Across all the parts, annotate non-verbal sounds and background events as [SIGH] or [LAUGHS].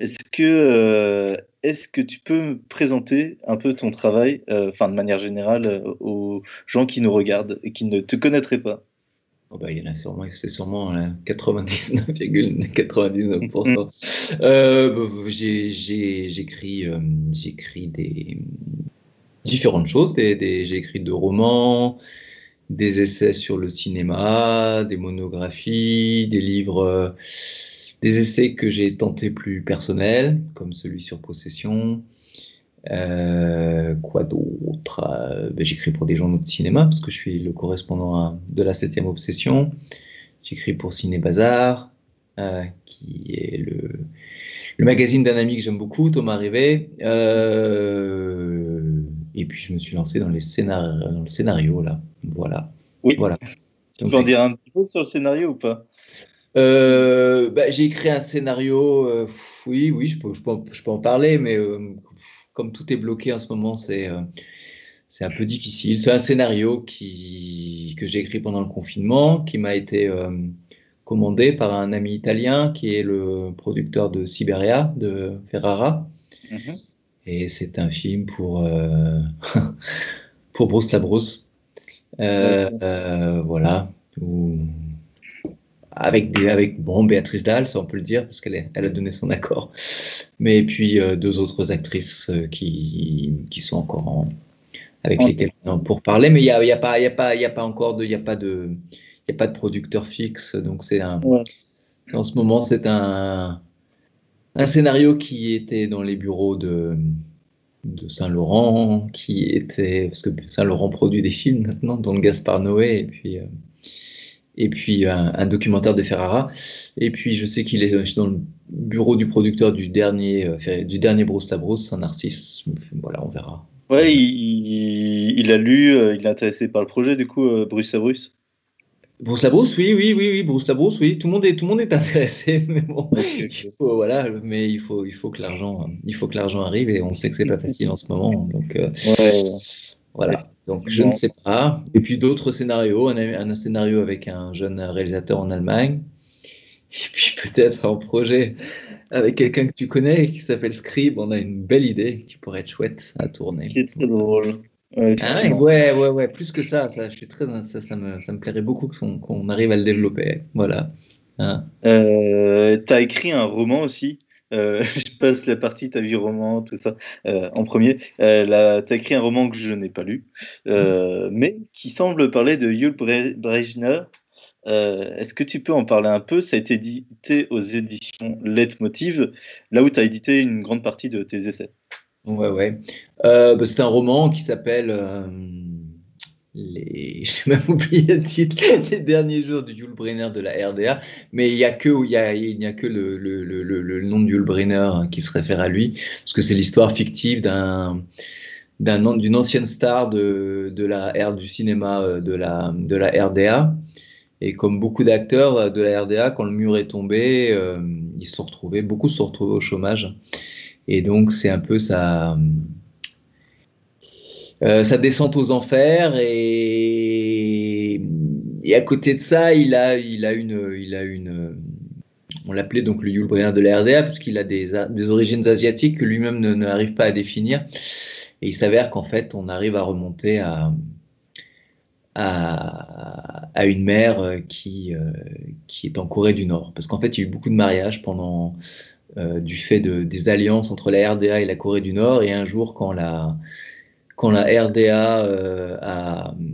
est-ce que, est-ce que tu peux me présenter un peu ton travail, enfin de manière générale, aux gens qui nous regardent et qui ne te connaîtraient pas? Oh bah, il y en a sûrement, c'est sûrement 99,99%. euh, bah, j'écris, des différentes choses. Des, j'ai écrit deux romans, des essais sur le cinéma, des monographies, des livres, des essais que j'ai tentés plus personnels, comme celui sur Possession. Euh, quoi d'autre euh, ben, J'écris pour des journaux de cinéma, parce que je suis le correspondant de la 7 Obsession. J'écris pour Ciné Bazar, euh, qui est le, le magazine d'un ami que j'aime beaucoup, Thomas Rivet. et puis je me suis lancé dans, les dans le scénario, là. Voilà. Oui. Voilà. Tu peux en dire un petit peu sur le scénario ou pas? Bah, J'ai écrit un scénario, oui, oui, je peux, je peux, je peux en parler, mais comme tout est bloqué en ce moment, c'est euh, c'est un peu difficile. C'est un scénario qui, que j'ai écrit pendant le confinement, qui m'a été euh, commandé par un ami italien qui est le producteur de Siberia, de Ferrara. Mhm. Et c'est un film pour, euh, [LAUGHS] pour Bruce Labrousse. voilà. Où avec, des, avec bon, Béatrice Dalle, ça on peut le dire, parce qu'elle elle a donné son accord. Mais puis euh, deux autres actrices euh, qui, qui sont encore en, avec lesquelles pour parler. Mais il n'y a, y a, pas, y a, pas, y a pas encore de, y a pas de, y a pas de producteur fixe. Donc c'est un, en ce moment, c'est un, un scénario qui était dans les bureaux de, de Saint-Laurent, qui était, parce que Saint-Laurent produit des films maintenant, dont Gaspard Noé, et puis euh, et puis un, documentaire de Ferrara. Et puis je sais qu'il est dans le bureau du producteur du dernier, euh, du dernier Bruce Labrousse, Saint-Narcisse. Voilà, on verra. Ouais, il, a lu, euh, il est intéressé par le projet, du coup, euh, Bruce Labrousse. Bruce Labrousse, oui, oui, oui, oui, Bruce Labrousse, oui. Tout le monde est, tout le monde est intéressé, [LAUGHS] mais bon, il faut, voilà, mais il faut, il faut que l'argent, il faut que l'argent arrive et on sait que c'est pas facile en ce moment, donc ouais. Voilà. Donc je ne sais pas. Et puis d'autres scénarios, un, un, scénario avec un jeune réalisateur en Allemagne. Et puis peut-être un projet avec quelqu'un que tu connais qui s'appelle Scribe. On a une belle idée qui pourrait être chouette à tourner. C'est très drôle. Ouais, ah ouais, ouais, ouais, plus que ça, ça, je suis très, ça, ça, me, ça me plairait beaucoup qu'on arrive à le développer. Voilà. Hein. Euh, tu as écrit un roman aussi? Euh, [LAUGHS] je passe la partie ta vie roman, tout ça, euh, en premier. Euh, tu as écrit un roman que je n'ai pas lu, euh, mais qui semble parler de Yul Brejner. Est-ce que tu peux en parler un peu? Ça a été édité aux éditions Leitmotiv, là où tu as édité une grande partie de tes essais. Ouais, ouais. Bah, c'est un roman qui s'appelle les, [LAUGHS] j'ai même oublié le titre, les derniers jours du Yul Brynner de la RDA, mais il n'y a que, il y a, il n'y a que le, le, le, le, nom de Yul Brynner qui se réfère à lui, parce que c'est l'histoire fictive d'un, d'un, d'une ancienne star de, de la ère du cinéma euh, de la, de la RDA. Et comme beaucoup d'acteurs de la RDA, quand le mur est tombé, euh, ils se sont retrouvés, beaucoup se sont retrouvés au chômage. Et donc, c'est un peu ça euh, sa descente aux enfers et, à côté de ça, il a, il a une, il a une, on l'appelait donc le Yul de la RDA parce qu'il a des, des, origines asiatiques que lui-même n'arrive pas à définir. Et il s'avère qu'en fait, on arrive à remonter à, à, à une mère qui, euh, qui est en Corée du Nord. Parce qu'en fait, il y a eu beaucoup de mariages pendant, euh, du fait de, des alliances entre la RDA et la Corée du Nord. Et un jour, quand la, quand la RDA euh,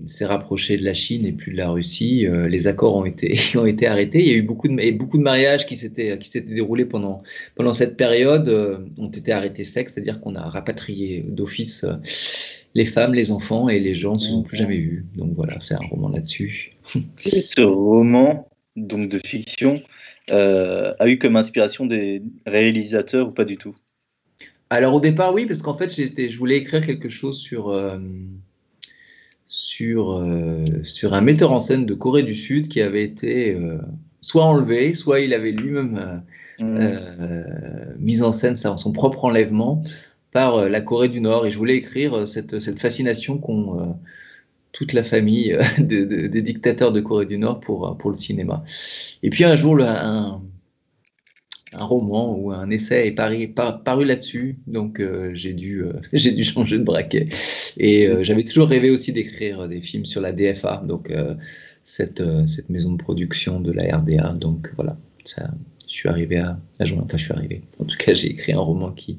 s'est rapprochée de la Chine et puis de la Russie, euh, les accords ont été, [LAUGHS] ont été arrêtés. Il y a eu beaucoup de, beaucoup de mariages qui s'étaient déroulés pendant, pendant cette période, euh, ont été arrêtés secs, c'est-à-dire qu'on a rapatrié d'office les femmes, les enfants et les gens ne se sont plus jamais vus. Donc voilà, c'est un roman là-dessus. [LAUGHS] Ce roman, donc de fiction, a eu comme inspiration des réalisateurs ou pas du tout? Alors au départ, oui, parce qu'en fait, je voulais écrire quelque chose sur, euh, sur, euh, sur un metteur en scène de Corée du Sud qui avait été euh, soit enlevé, soit il avait lui-même mmh. mis en scène son propre enlèvement par la Corée du Nord. Et je voulais écrire cette, cette fascination qu'ont toute la famille [LAUGHS] des dictateurs de Corée du Nord pour, pour le cinéma. Et puis un jour, un, un roman ou un essai est paru, paru là-dessus, donc j'ai dû, [LAUGHS] j'ai dû changer de braquet. Et j'avais toujours rêvé aussi d'écrire des films sur la DFA, donc cette, cette maison de production de la RDA. Donc voilà, ça, je suis arrivé à, à enfin je suis arrivé. En tout cas, j'ai écrit un roman qui,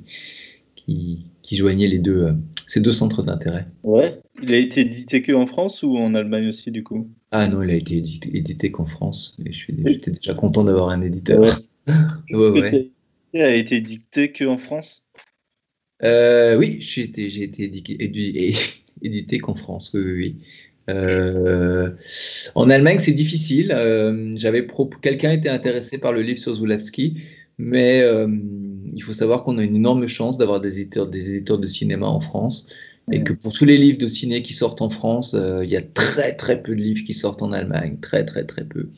qui, qui joignait les deux, ces deux centres d'intérêt. Ouais. Il a été édité que en France ou en Allemagne aussi, du coup? Ah non, il a été édité, qu'en France. Et j'étais déjà content d'avoir un éditeur. Ouais. [LAUGHS] ouais, Il a été édité que en France? Euh, Oui, j'ai été, été édité, [LAUGHS] édité qu'en France, oui. oui. Euh, en Allemagne, c'est difficile. Euh, j'avais quelqu'un était intéressé par le livre sur Zulawski, mais il faut savoir qu'on a une énorme chance d'avoir des éditeurs, des éditeurs de cinéma en France. Et que pour tous les livres de ciné qui sortent en France, euh, il y a très très peu de livres qui sortent en Allemagne, très très très peu.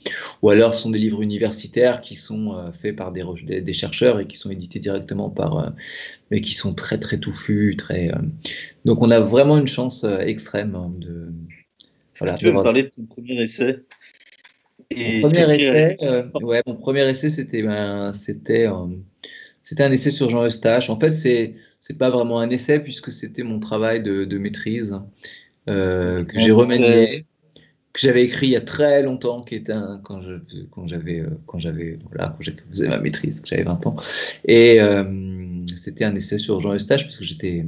Ou alors ce sont des livres universitaires qui sont euh, faits par des, des, chercheurs et qui sont édités directement par, euh, mais qui sont très très touffus, très. Donc on a vraiment une chance extrême hein, de. Voilà, tu veux me parler de ton premier essai? Mon premier essai, ouais, mon premier essai, c'était ben, c'était c'était un essai sur Jean Eustache. En fait, c'est c'est pas vraiment un essai puisque c'était mon travail de, maîtrise euh, que j'ai remanié, que j'avais écrit il y a très longtemps, qui était un, quand je, quand j'avais euh, quand j'avais voilà quand faisais ma maîtrise, que j'avais 20 ans, et euh, c'était un essai sur Jean Eustache parce que j'étais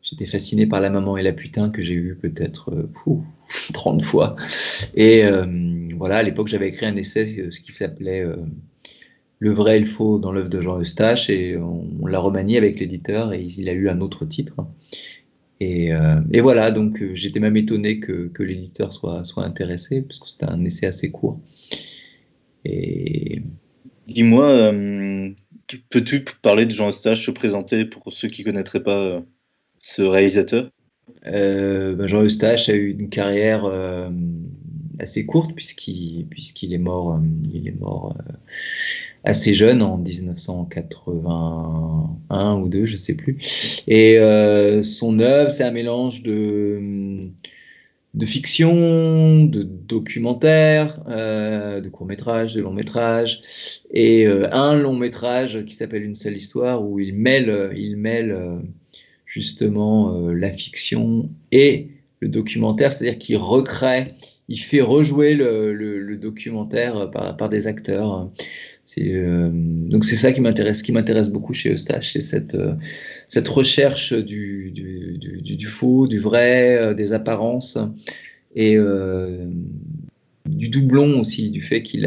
j'étais fasciné par la maman et la putain que j'ai eu peut-être 30 fois. Et voilà, à l'époque, j'avais écrit un essai, ce qui s'appelait le vrai et le faux dans l'œuvre de Jean Eustache et on, l'a remanié avec l'éditeur et il a eu un autre titre. Et, euh, voilà, donc euh, j'étais même étonné que, l'éditeur soit, soit intéressé parce que c'était un essai assez court. Et... Dis-moi, euh, peux-tu parler de Jean Eustache, se présenter pour ceux qui ne connaîtraient pas ce réalisateur? Ben, Jean Eustache a eu une carrière assez courte puisqu'il puisqu'il est mort, il est mort assez jeune, en 1981 ou 2, je sais plus. Et euh, son œuvre, c'est un mélange de, de fiction, de documentaire, euh, de court-métrage, de long-métrage, et euh, un long-métrage qui s'appelle Une seule histoire, où il mêle, il mêle justement la fiction et le documentaire, c'est-à-dire qu'il recrée, il fait rejouer le, documentaire par, des acteurs. Euh, donc c'est ça qui m'intéresse, qui m'intéresse beaucoup chez Eustache, c'est cette, euh, recherche du, faux, du vrai, euh, des apparences et du doublon aussi, du fait qu'il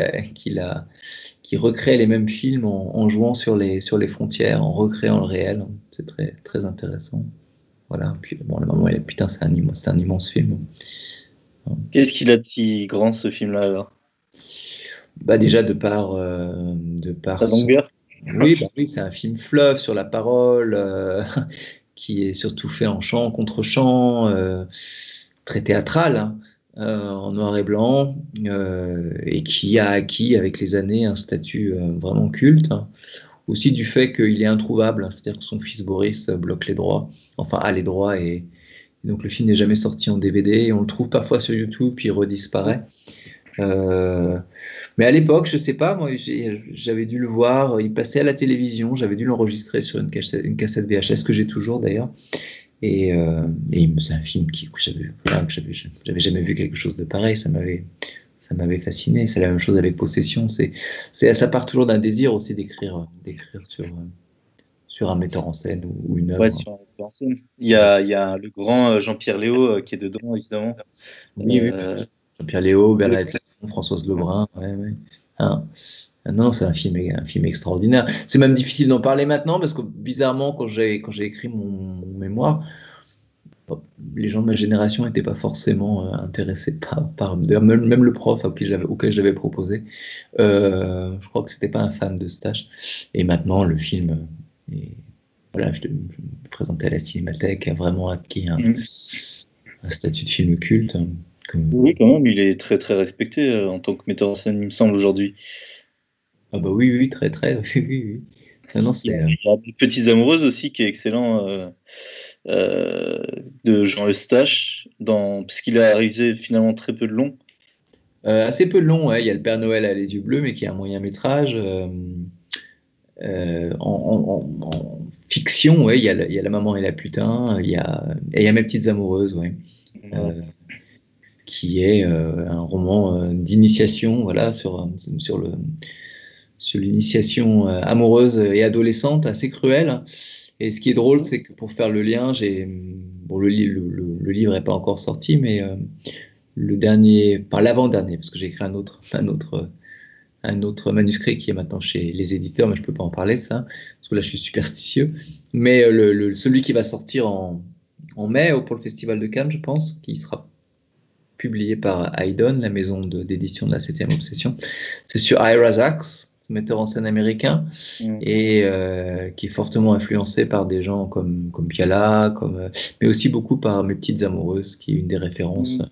recrée les mêmes films en, jouant sur les, frontières, en recréant le réel. C'est très, intéressant. Voilà. Puis bon, le moment, putain, c'est un immense film. Qu'est-ce qu'il a de si grand ce film-là alors? Bah déjà de par euh, de par longueur? Oui, bah oui c'est un film fleuve sur la parole euh, [LAUGHS] qui est surtout fait en chant contre chant, euh, très théâtral, hein, en noir et blanc, et qui a acquis avec les années un statut vraiment culte. Hein. Aussi du fait qu'il est introuvable, hein, c'est-à-dire que son fils Boris bloque les droits, enfin a les droits et, donc le film n'est jamais sorti en DVD et on le trouve parfois sur YouTube puis il redisparaît. Euh, mais à l'époque, je sais pas, moi, j'avais dû le voir, il passait à la télévision, j'avais dû l'enregistrer sur une cassette, VHS que j'ai toujours d'ailleurs. Et, euh, c'est un film qui, que j'avais jamais vu quelque chose de pareil, ça m'avait ça m'avait fasciné. C'est la même chose avec Possession. C'est, ça part toujours d'un désir aussi d'écrire, d'écrire sur, sur un metteur en scène ou, une œuvre. Ouais, sur un metteur en scène. Il y a, il y a le grand Jean-Pierre Léo euh, qui est dedans, évidemment. Oui, oui. Jean-Pierre Léo, Bernadette Françoise Lebrun. Hein. Ah non, c'est un film, un film extraordinaire. C'est même difficile d'en parler maintenant parce que bizarrement, quand j'ai quand j'ai écrit mon, mémoire, les gens de ma génération n'étaient pas forcément euh, intéressés par, par même, même, le prof auquel j'avais proposé. Euh, je crois que c'était pas un fan de stage. Et maintenant, le film, voilà, je, me présentais à la Cinémathèque, a vraiment acquis un, un statut de film culte. Oui, quand même, il est très très respecté euh, en tant que metteur en scène, il me semble, aujourd'hui. Ah bah oui, oui, très très, [LAUGHS] oui, oui. Non, il y a euh, Petites Amoureuses aussi, qui est excellent, euh, de Jean Eustache, dans... parce qu'il a réalisé finalement très peu de long. assez peu de long, il y a le Père Noël à les yeux bleus, mais qui est un moyen métrage. En, fiction, ouais, il y, a, y a La maman et la putain, il y a, et il y a Mes petites amoureuses, ouais. qui est un roman d'initiation, voilà, sur, sur le sur l'initiation amoureuse et adolescente, assez cruelle. Et ce qui est drôle, c'est que pour faire le lien, j'ai bon, le, le, livre n'est pas encore sorti, mais le dernier, pas l'avant-dernier, parce que j'ai écrit un autre, un autre, un autre manuscrit qui est maintenant chez les éditeurs, mais je ne peux pas en parler de ça, parce que là je suis superstitieux. Mais euh, le, celui qui va sortir en, en, mai pour le Festival de Cannes, je pense, qui sera publié par Haydon, la maison d'édition de, la 7 Obsession, c'est sur Ira Zachs, metteur en scène américain, mm. et euh, qui est fortement influencé par des gens comme, comme Piala, comme, euh, mais aussi beaucoup par Mes Petites Amoureuses, qui est une des références. Mm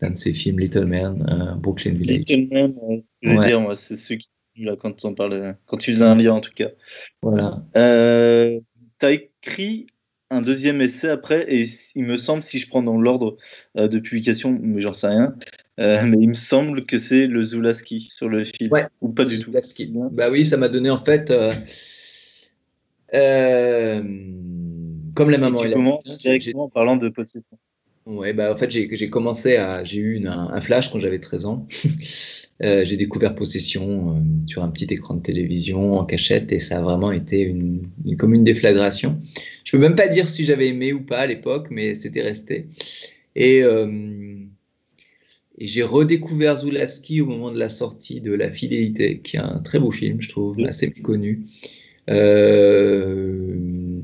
d'un de ses films, Little Man, euh, Brooklyn Village. Little Man, je veux dire, moi, c'est ceux qui, là, quand on parle, quand tu faisais un lien en tout cas. Voilà. Euh, tu as écrit un deuxième essai après, et il me semble, si je prends dans l'ordre euh, de publication, mais j'en sais rien, mais il me semble que c'est le Zulaski sur le film, ouais, ou pas du tout. Bah oui, ça m'a donné en fait. comme la maman et, la directement en parlant de possession. Ouais, bah en fait, j'ai commencé à. J'ai eu un, flash quand j'avais 13 ans. [LAUGHS] Euh, j'ai découvert Possession euh, sur un petit écran de télévision en cachette et ça a vraiment été une, comme une déflagration. Je peux même pas dire si j'avais aimé ou pas à l'époque, mais c'était resté. Et, euh, et j'ai redécouvert Zulawski au moment de la sortie de La Fidélité, qui est un très beau film, je trouve, assez méconnu. Euh,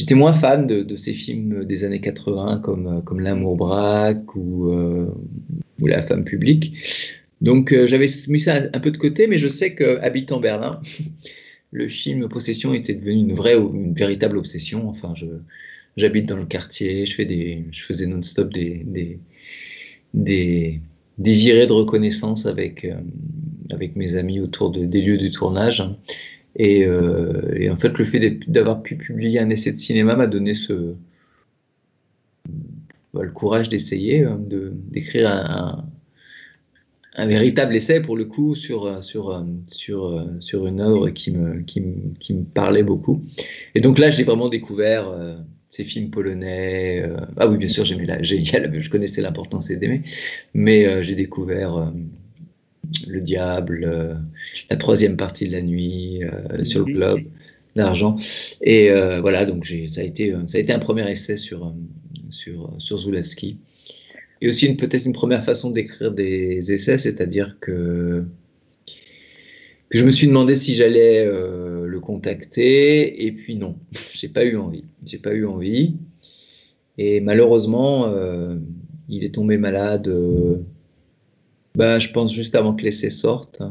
J'étais moins fan de, ces films des années 80 comme, comme L'amour braque ou, euh, ou La femme publique. Donc euh, j'avais mis ça un peu de côté, mais je sais que habitant Berlin, [LAUGHS] le film Possession était devenu une vraie, une véritable obsession. Enfin, j'habite dans le quartier, je, faisais non-stop des, des, des, des, virées de reconnaissance avec, euh, avec mes amis autour de, des lieux du tournage. Euh, et, en fait, le fait d'avoir pu publier un essai de cinéma m'a donné ce, bah, le courage d'essayer, hein, d'écrire un, un, véritable essai pour le coup sur, sur, sur, sur une œuvre qui me, qui, me, qui me parlait beaucoup. Et donc là, j'ai vraiment découvert euh, ces films polonais. Euh, ah oui, bien sûr, j'aimais la, je connaissais l'importance d'aimer, mais j'ai découvert le diable, euh, la troisième partie de la nuit, euh, sur le globe d'argent. Et euh, voilà, donc ça a, été, ça a été un premier essai sur, sur, sur Zulaski. Et aussi peut-être une première façon d'écrire des essais, c'est-à-dire que, que, je me suis demandé si j'allais le contacter, et puis non, [LAUGHS] j'ai pas eu envie. J'ai pas eu envie. Et malheureusement, il est tombé malade bah, je pense juste avant que l'essai sorte.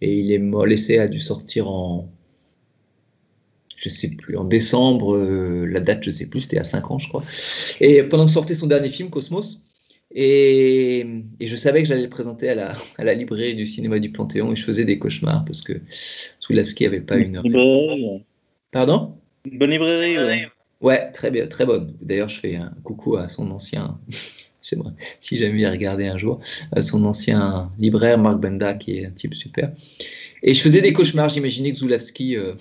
Et il est l'essai a dû sortir en, je sais plus, en décembre, euh, la date je sais plus, c'était à 5 ans je crois. Et pendant que sortait son dernier film, Cosmos, et, et je savais que j'allais le présenter à la, à la, librairie du cinéma du Panthéon et je faisais des cauchemars parce que Soulavski avait pas une... Pardon? Une bonne librairie, ouais. Ouais, très bien, très bonne. D'ailleurs, je fais un coucou à son ancien si jamais il regardé un jour, euh, son ancien libraire, Marc Benda, qui est un type super. Et je faisais des cauchemars, j'imaginais que Zulawski euh,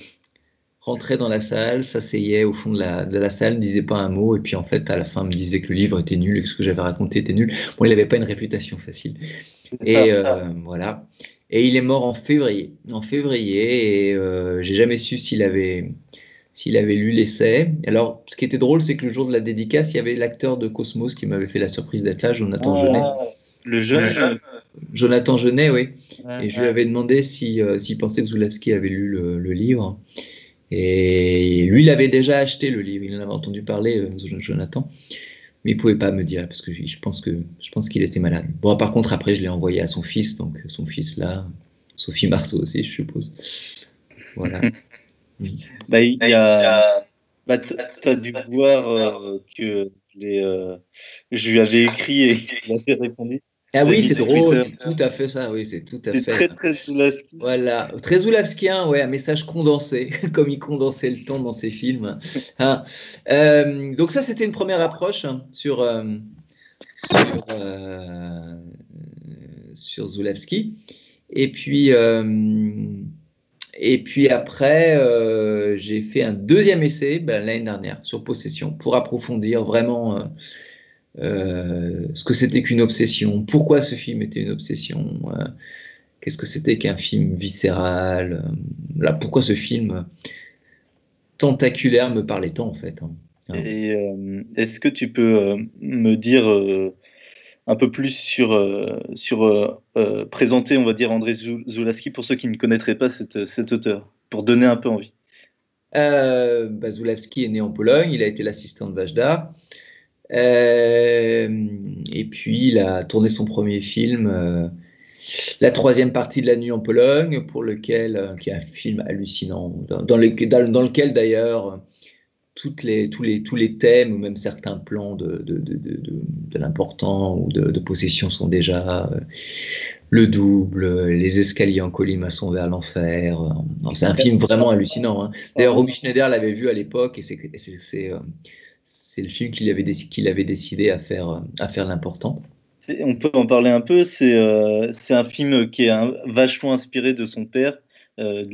rentrait dans la salle, s'asseyait au fond de la, de la, salle, ne disait pas un mot, et puis en fait, à la fin, me disait que le livre était nul et que ce que j'avais raconté était nul. Bon, il n'avait pas une réputation facile. Et euh, voilà. Et il est mort en février. En février, et j'ai jamais su s'il avait s'il avait lu l'essai. Alors, ce qui était drôle, c'est que le jour de la dédicace, il y avait l'acteur de Cosmos qui m'avait fait la surprise d'être là, Jonathan Genet. Le jeune Jonathan Genet, oui. et je lui avais demandé euh, s'il pensait que Zulawski avait lu le, livre. Et lui, il avait déjà acheté le livre, il en avait entendu parler, euh, Jonathan. Mais il ne pouvait pas me dire, parce que je pense que je pense qu'il était malade. Bon, par contre, après, je l'ai envoyé à son fils, donc son fils là, Sophie Marceau aussi, je suppose. Voilà. [LAUGHS] Bah, il y a. Bah, tu as dû voir euh, que les, euh, je lui avais écrit et [LAUGHS] il avait répondu. Ah oui, c'est drôle, c'est tout à fait ça, oui, c'est tout à fait. très, très Zulawski. Voilà, très Zulawskien, ouais, un message condensé, [LAUGHS] comme il condensait le temps dans ses films. Hein. Euh, donc ça, c'était une première approche hein, sur, sur, sur Zulawski. Et puis, Et puis après, euh, j'ai fait un deuxième essai ben, l'année dernière sur Possession pour approfondir vraiment euh, euh, ce que c'était qu'une obsession, pourquoi ce film était une obsession, qu'est-ce que c'était qu'un film viscéral, là, pourquoi ce film tentaculaire me parlait tant en fait. Hein. Est-ce que tu peux me dire un peu plus sur, euh, sur euh, euh, présenter, on va dire, André Zulaski pour ceux qui ne connaîtraient pas cet auteur, pour donner un peu envie. Euh, bah, est né en Pologne, il a été l'assistant de Vajda. et puis, il a tourné son premier film, la troisième partie de La Nuit en Pologne, pour lequel, qui est un film hallucinant, dans, dans lequel d'ailleurs toutes les, tous, les, tous les thèmes ou même certains plans de, de, de, de l'important ou de, possession sont déjà euh, le double, les escaliers en colimaçon vers l'enfer. C'est un film vraiment hallucinant. Hein. D'ailleurs, Romy Schneider l'avait vu à l'époque et c'est euh, le film qu'il avait, avait décidé à faire, à faire l'important. On peut en parler un peu. C'est euh, un film qui est vachement inspiré de son père. Euh, de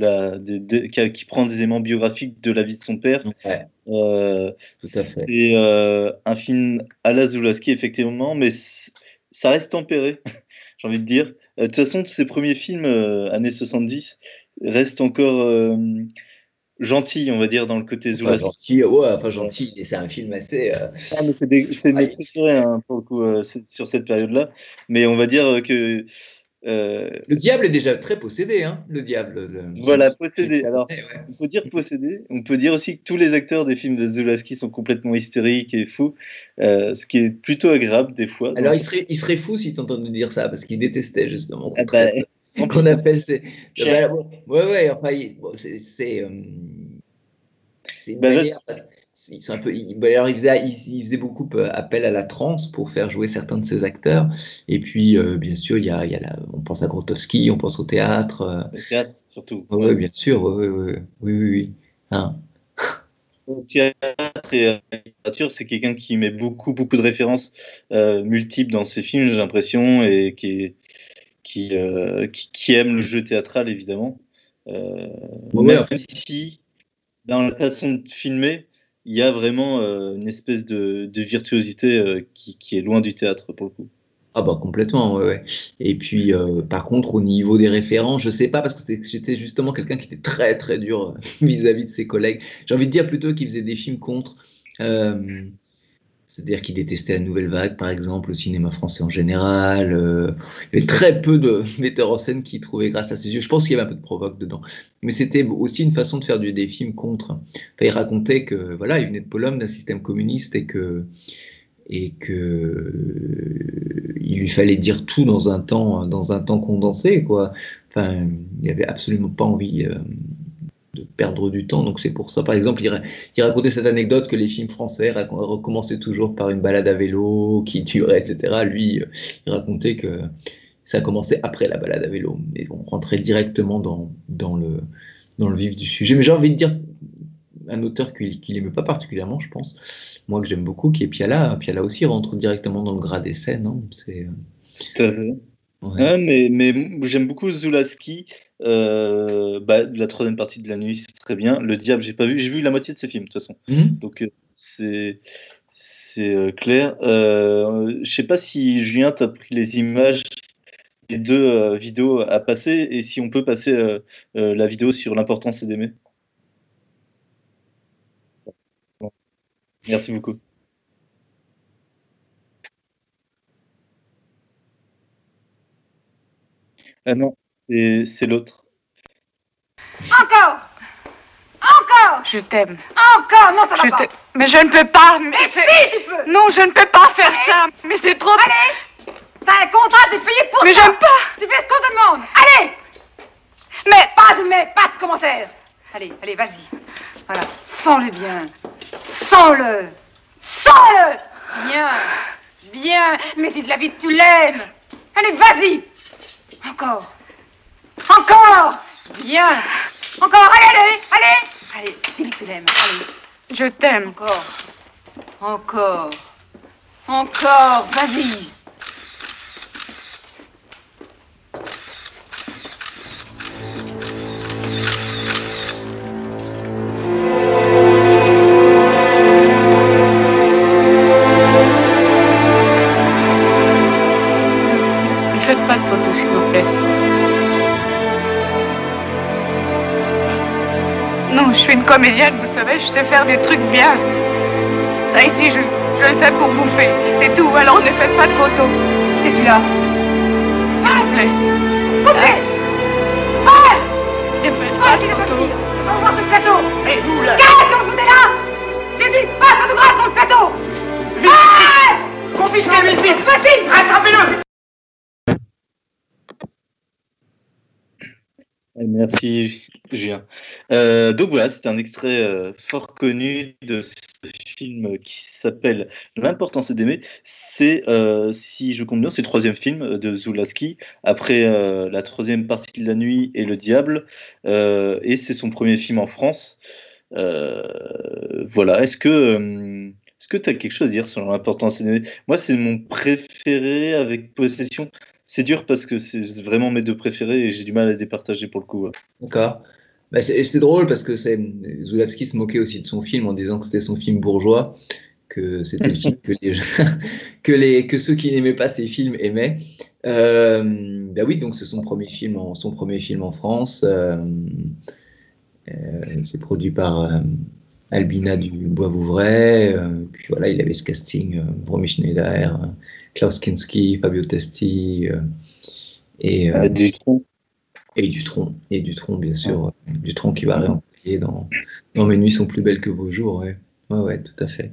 la, qui, prend des éléments biographiques de la vie de son père. Euh, c'est euh, un film à la Zulaski, effectivement, mais ça reste tempéré, [LAUGHS] j'ai envie de dire. de toute façon, ses premiers films, années 70, restent encore gentils, on va dire, dans le côté Zulaski. Enfin, gentil, ouais, enfin gentil, c'est un film assez. Ah, c'est mes préférés, hein, pour le coup, sur cette période-là. Mais on va dire que euh, le diable est déjà très possédé, hein, le diable. voilà, possédé. Alors, on peut dire possédé. On peut dire aussi que tous les acteurs des films de Zulaski sont complètement hystériques et fous, euh, ce qui est plutôt agréable des fois. Alors, il serait, il serait fou si tu entendais dire ça, parce qu'il détestait justement. Ah bah, qu'on [LAUGHS] appelle c'est. ouais, ouais, enfin, c'est. C'est euh, une bah, manière un peu, il, il, faisait, il, faisait, beaucoup euh, appel à la trance pour faire jouer certains de ses acteurs. Et puis, euh, bien sûr, il y a, il y a la, on pense à Grotowski, on pense au théâtre. Euh. Le théâtre, surtout. Oui, bien sûr, oui, oui, oui. oui, oui. Hein. Théâtre et la littérature, c'est quelqu'un qui met beaucoup, beaucoup de références multiples dans ses films, j'ai l'impression, et qui, qui, qui, qui, aime le jeu théâtral, évidemment. Oui, en fait. si, dans la façon de filmer, il y a vraiment euh, une espèce de, virtuosité euh, qui, est loin du théâtre pour le coup. Ah bah complètement, ouais. Et puis euh, par contre au niveau des références, je sais pas parce que j'étais justement quelqu'un qui était très très dur [LAUGHS] vis-à-vis de ses collègues. J'ai envie de dire plutôt qu'il faisait des films contre. C'est-à-dire qu'il détestait la nouvelle vague, par exemple, le cinéma français en général. Euh, il y avait très peu de [LAUGHS] metteurs en scène qui trouvaient grâce à ses yeux. Je pense qu'il y avait un peu de provoque dedans. Mais c'était aussi une façon de faire des films contre. il racontait que voilà, il venait de Pologne, d'un système communiste, et que et que il lui fallait dire tout dans un temps dans un temps condensé quoi. Enfin, il n'avait absolument pas envie. Euh, de perdre du temps. Donc c'est pour ça, par exemple, il, racontait cette anecdote que les films français recommençaient toujours par une balade à vélo qui durait, etc. Lui, euh, il racontait que ça commençait après la balade à vélo. Et on rentrait directement dans, dans, le, dans le vif du sujet. Mais j'ai envie de dire un auteur qu'il n'aimait pas particulièrement, je pense, moi que j'aime beaucoup, qui est Piala. Piala aussi rentre directement dans le gras des scènes. Hein. C'est... Ouais. mais, mais j'aime beaucoup Zulaski. Euh, bah, la troisième partie de la nuit, c'est très bien. Le diable, j'ai pas vu. J'ai vu la moitié de ses films, de toute façon. Mhm. Donc, euh, c'est c'est euh, clair. Je sais pas si Julien, tu as pris les images des deux vidéos à passer et si on peut passer la vidéo sur l'importance d'aimer. Merci beaucoup. Ah non, c'est l'autre. Encore! Encore! Je t'aime. Encore! Non, ça va pas. Mais je ne peux pas. Mais, si, tu peux. Non, je ne peux pas faire ça. Mais c'est trop... Allez. T'as un contrat, t'es payé pour mais ça. Mais j'aime pas. Tu fais ce qu'on te demande. Allez. Mais... Pas de mais, pas de commentaires. Allez, allez, vas-y. Voilà, sens-le bien. Sens-le. Sens-le. Bien. Bien. Mais si de la vie tu l'aimes. Allez, vas-y. Encore. Encore Bien. Encore, allez, allez, allez Allez, dis que tu l'aimes, allez. Je t'aime. Encore. Encore. Encore, vas-y. Suis une comédienne, vous savez, je sais faire des trucs bien. Ça ici, je, je le fais pour bouffer. C'est tout, alors ne faites pas de photos. Qui c'est celui-là S'il vous plaît. Coupez Ne faites pas Paul, de photos. On va voir sur le plateau Et vous là Qu'est-ce que vous foutez là J'ai dit pas de photographe sur le plateau Vite Confisquez-lui, vite Possible Rattrapez-le Eh, Merci, Euh, donc voilà, c'est un extrait euh, fort connu de ce film qui s'appelle L'importance d'aimer. C'est, euh, si je compte bien, c'est le troisième film de Zulaski, après la troisième partie de La Nuit et Le Diable, et c'est son premier film en France. Voilà, est-ce que est-ce que tu as quelque chose à dire sur l'importance d'aimer Moi, c'est mon préféré avec Possession. C'est dur parce que c'est vraiment mes deux préférés et j'ai du mal à les départager pour le coup. D'accord. Bah, c'est drôle parce que Zulawski se moquait aussi de son film en disant que c'était son film bourgeois, que c'était le film que, les, [LAUGHS] que, ceux qui n'aimaient pas ses films aimaient. Euh, bah oui, donc c'est son premier film en, son premier film en France. Euh, euh, c'est produit par euh, Albina du Bois-Vouvray. Euh, puis voilà, il avait ce casting Romy Schneider, Klaus Kinski, Fabio Testi et, coup, et Dutron, et Dutron, bien sûr. Dutron qui va réemployer dans, dans Mes nuits sont plus belles que vos jours. Ouais, ouais, ouais tout à fait.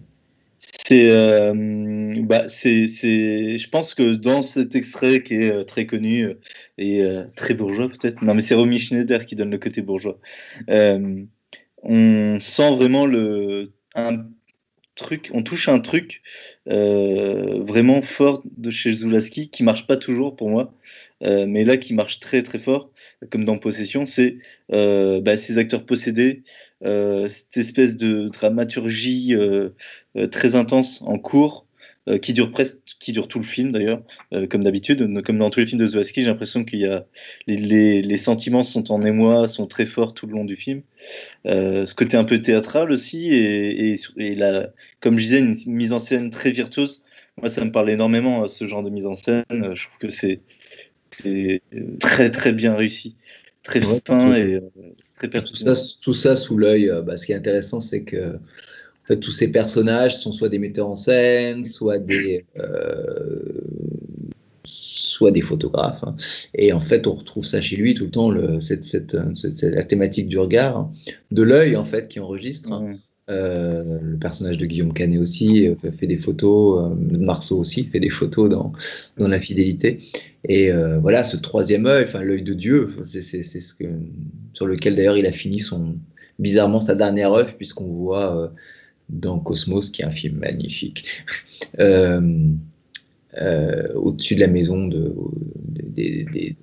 C'est, euh, bah, c'est, c'est, je pense que dans cet extrait qui est euh, très connu euh, et euh, très bourgeois peut-être, non mais c'est Romy Schneider qui donne le côté bourgeois. Euh, on sent vraiment le un truc, on touche un truc euh, vraiment fort de chez Zulaski qui marche pas toujours pour moi, euh, mais là qui marche très très fort, comme dans Possession, c'est euh, bah, ces acteurs possédés, euh, cette espèce de dramaturgie très intense en cours, qui dure presque, qui dure tout le film d'ailleurs, comme d'habitude, comme dans tous les films de Zulaski, j'ai l'impression qu'il y a les, les- sentiments sont en émoi, sont très forts tout le long du film. Ce côté un peu théâtral aussi, et, et, la, comme je disais, une mise en scène très virtuose. Moi, ça me parle énormément ce genre de mise en scène. Je trouve que c'est c'est euh, très très bien réussi, très Ouais, fin tout- et euh, très Tout ça, tout ça sous l'œil. euh, bah, ce qui est intéressant, c'est que en fait, tous ces personnages sont soit des metteurs en scène, soit des, euh, soit des photographes. hein. Et en fait, on retrouve ça chez lui tout le temps, le, cette, cette, cette- cette- la thématique du regard, hein, de l'œil en fait, qui enregistre. hein. Euh, le personnage de Guillaume Canet aussi euh, fait, des photos, euh, Marceau aussi fait des photos dans, dans la fidélité. Et euh, voilà, ce troisième œil, enfin l'œil de Dieu, c'est ce sur lequel d'ailleurs il a fini son bizarrement sa dernière œuvre, puisqu'on voit dans Cosmos, qui est un film magnifique, [LAUGHS] au-dessus de la maison de, des,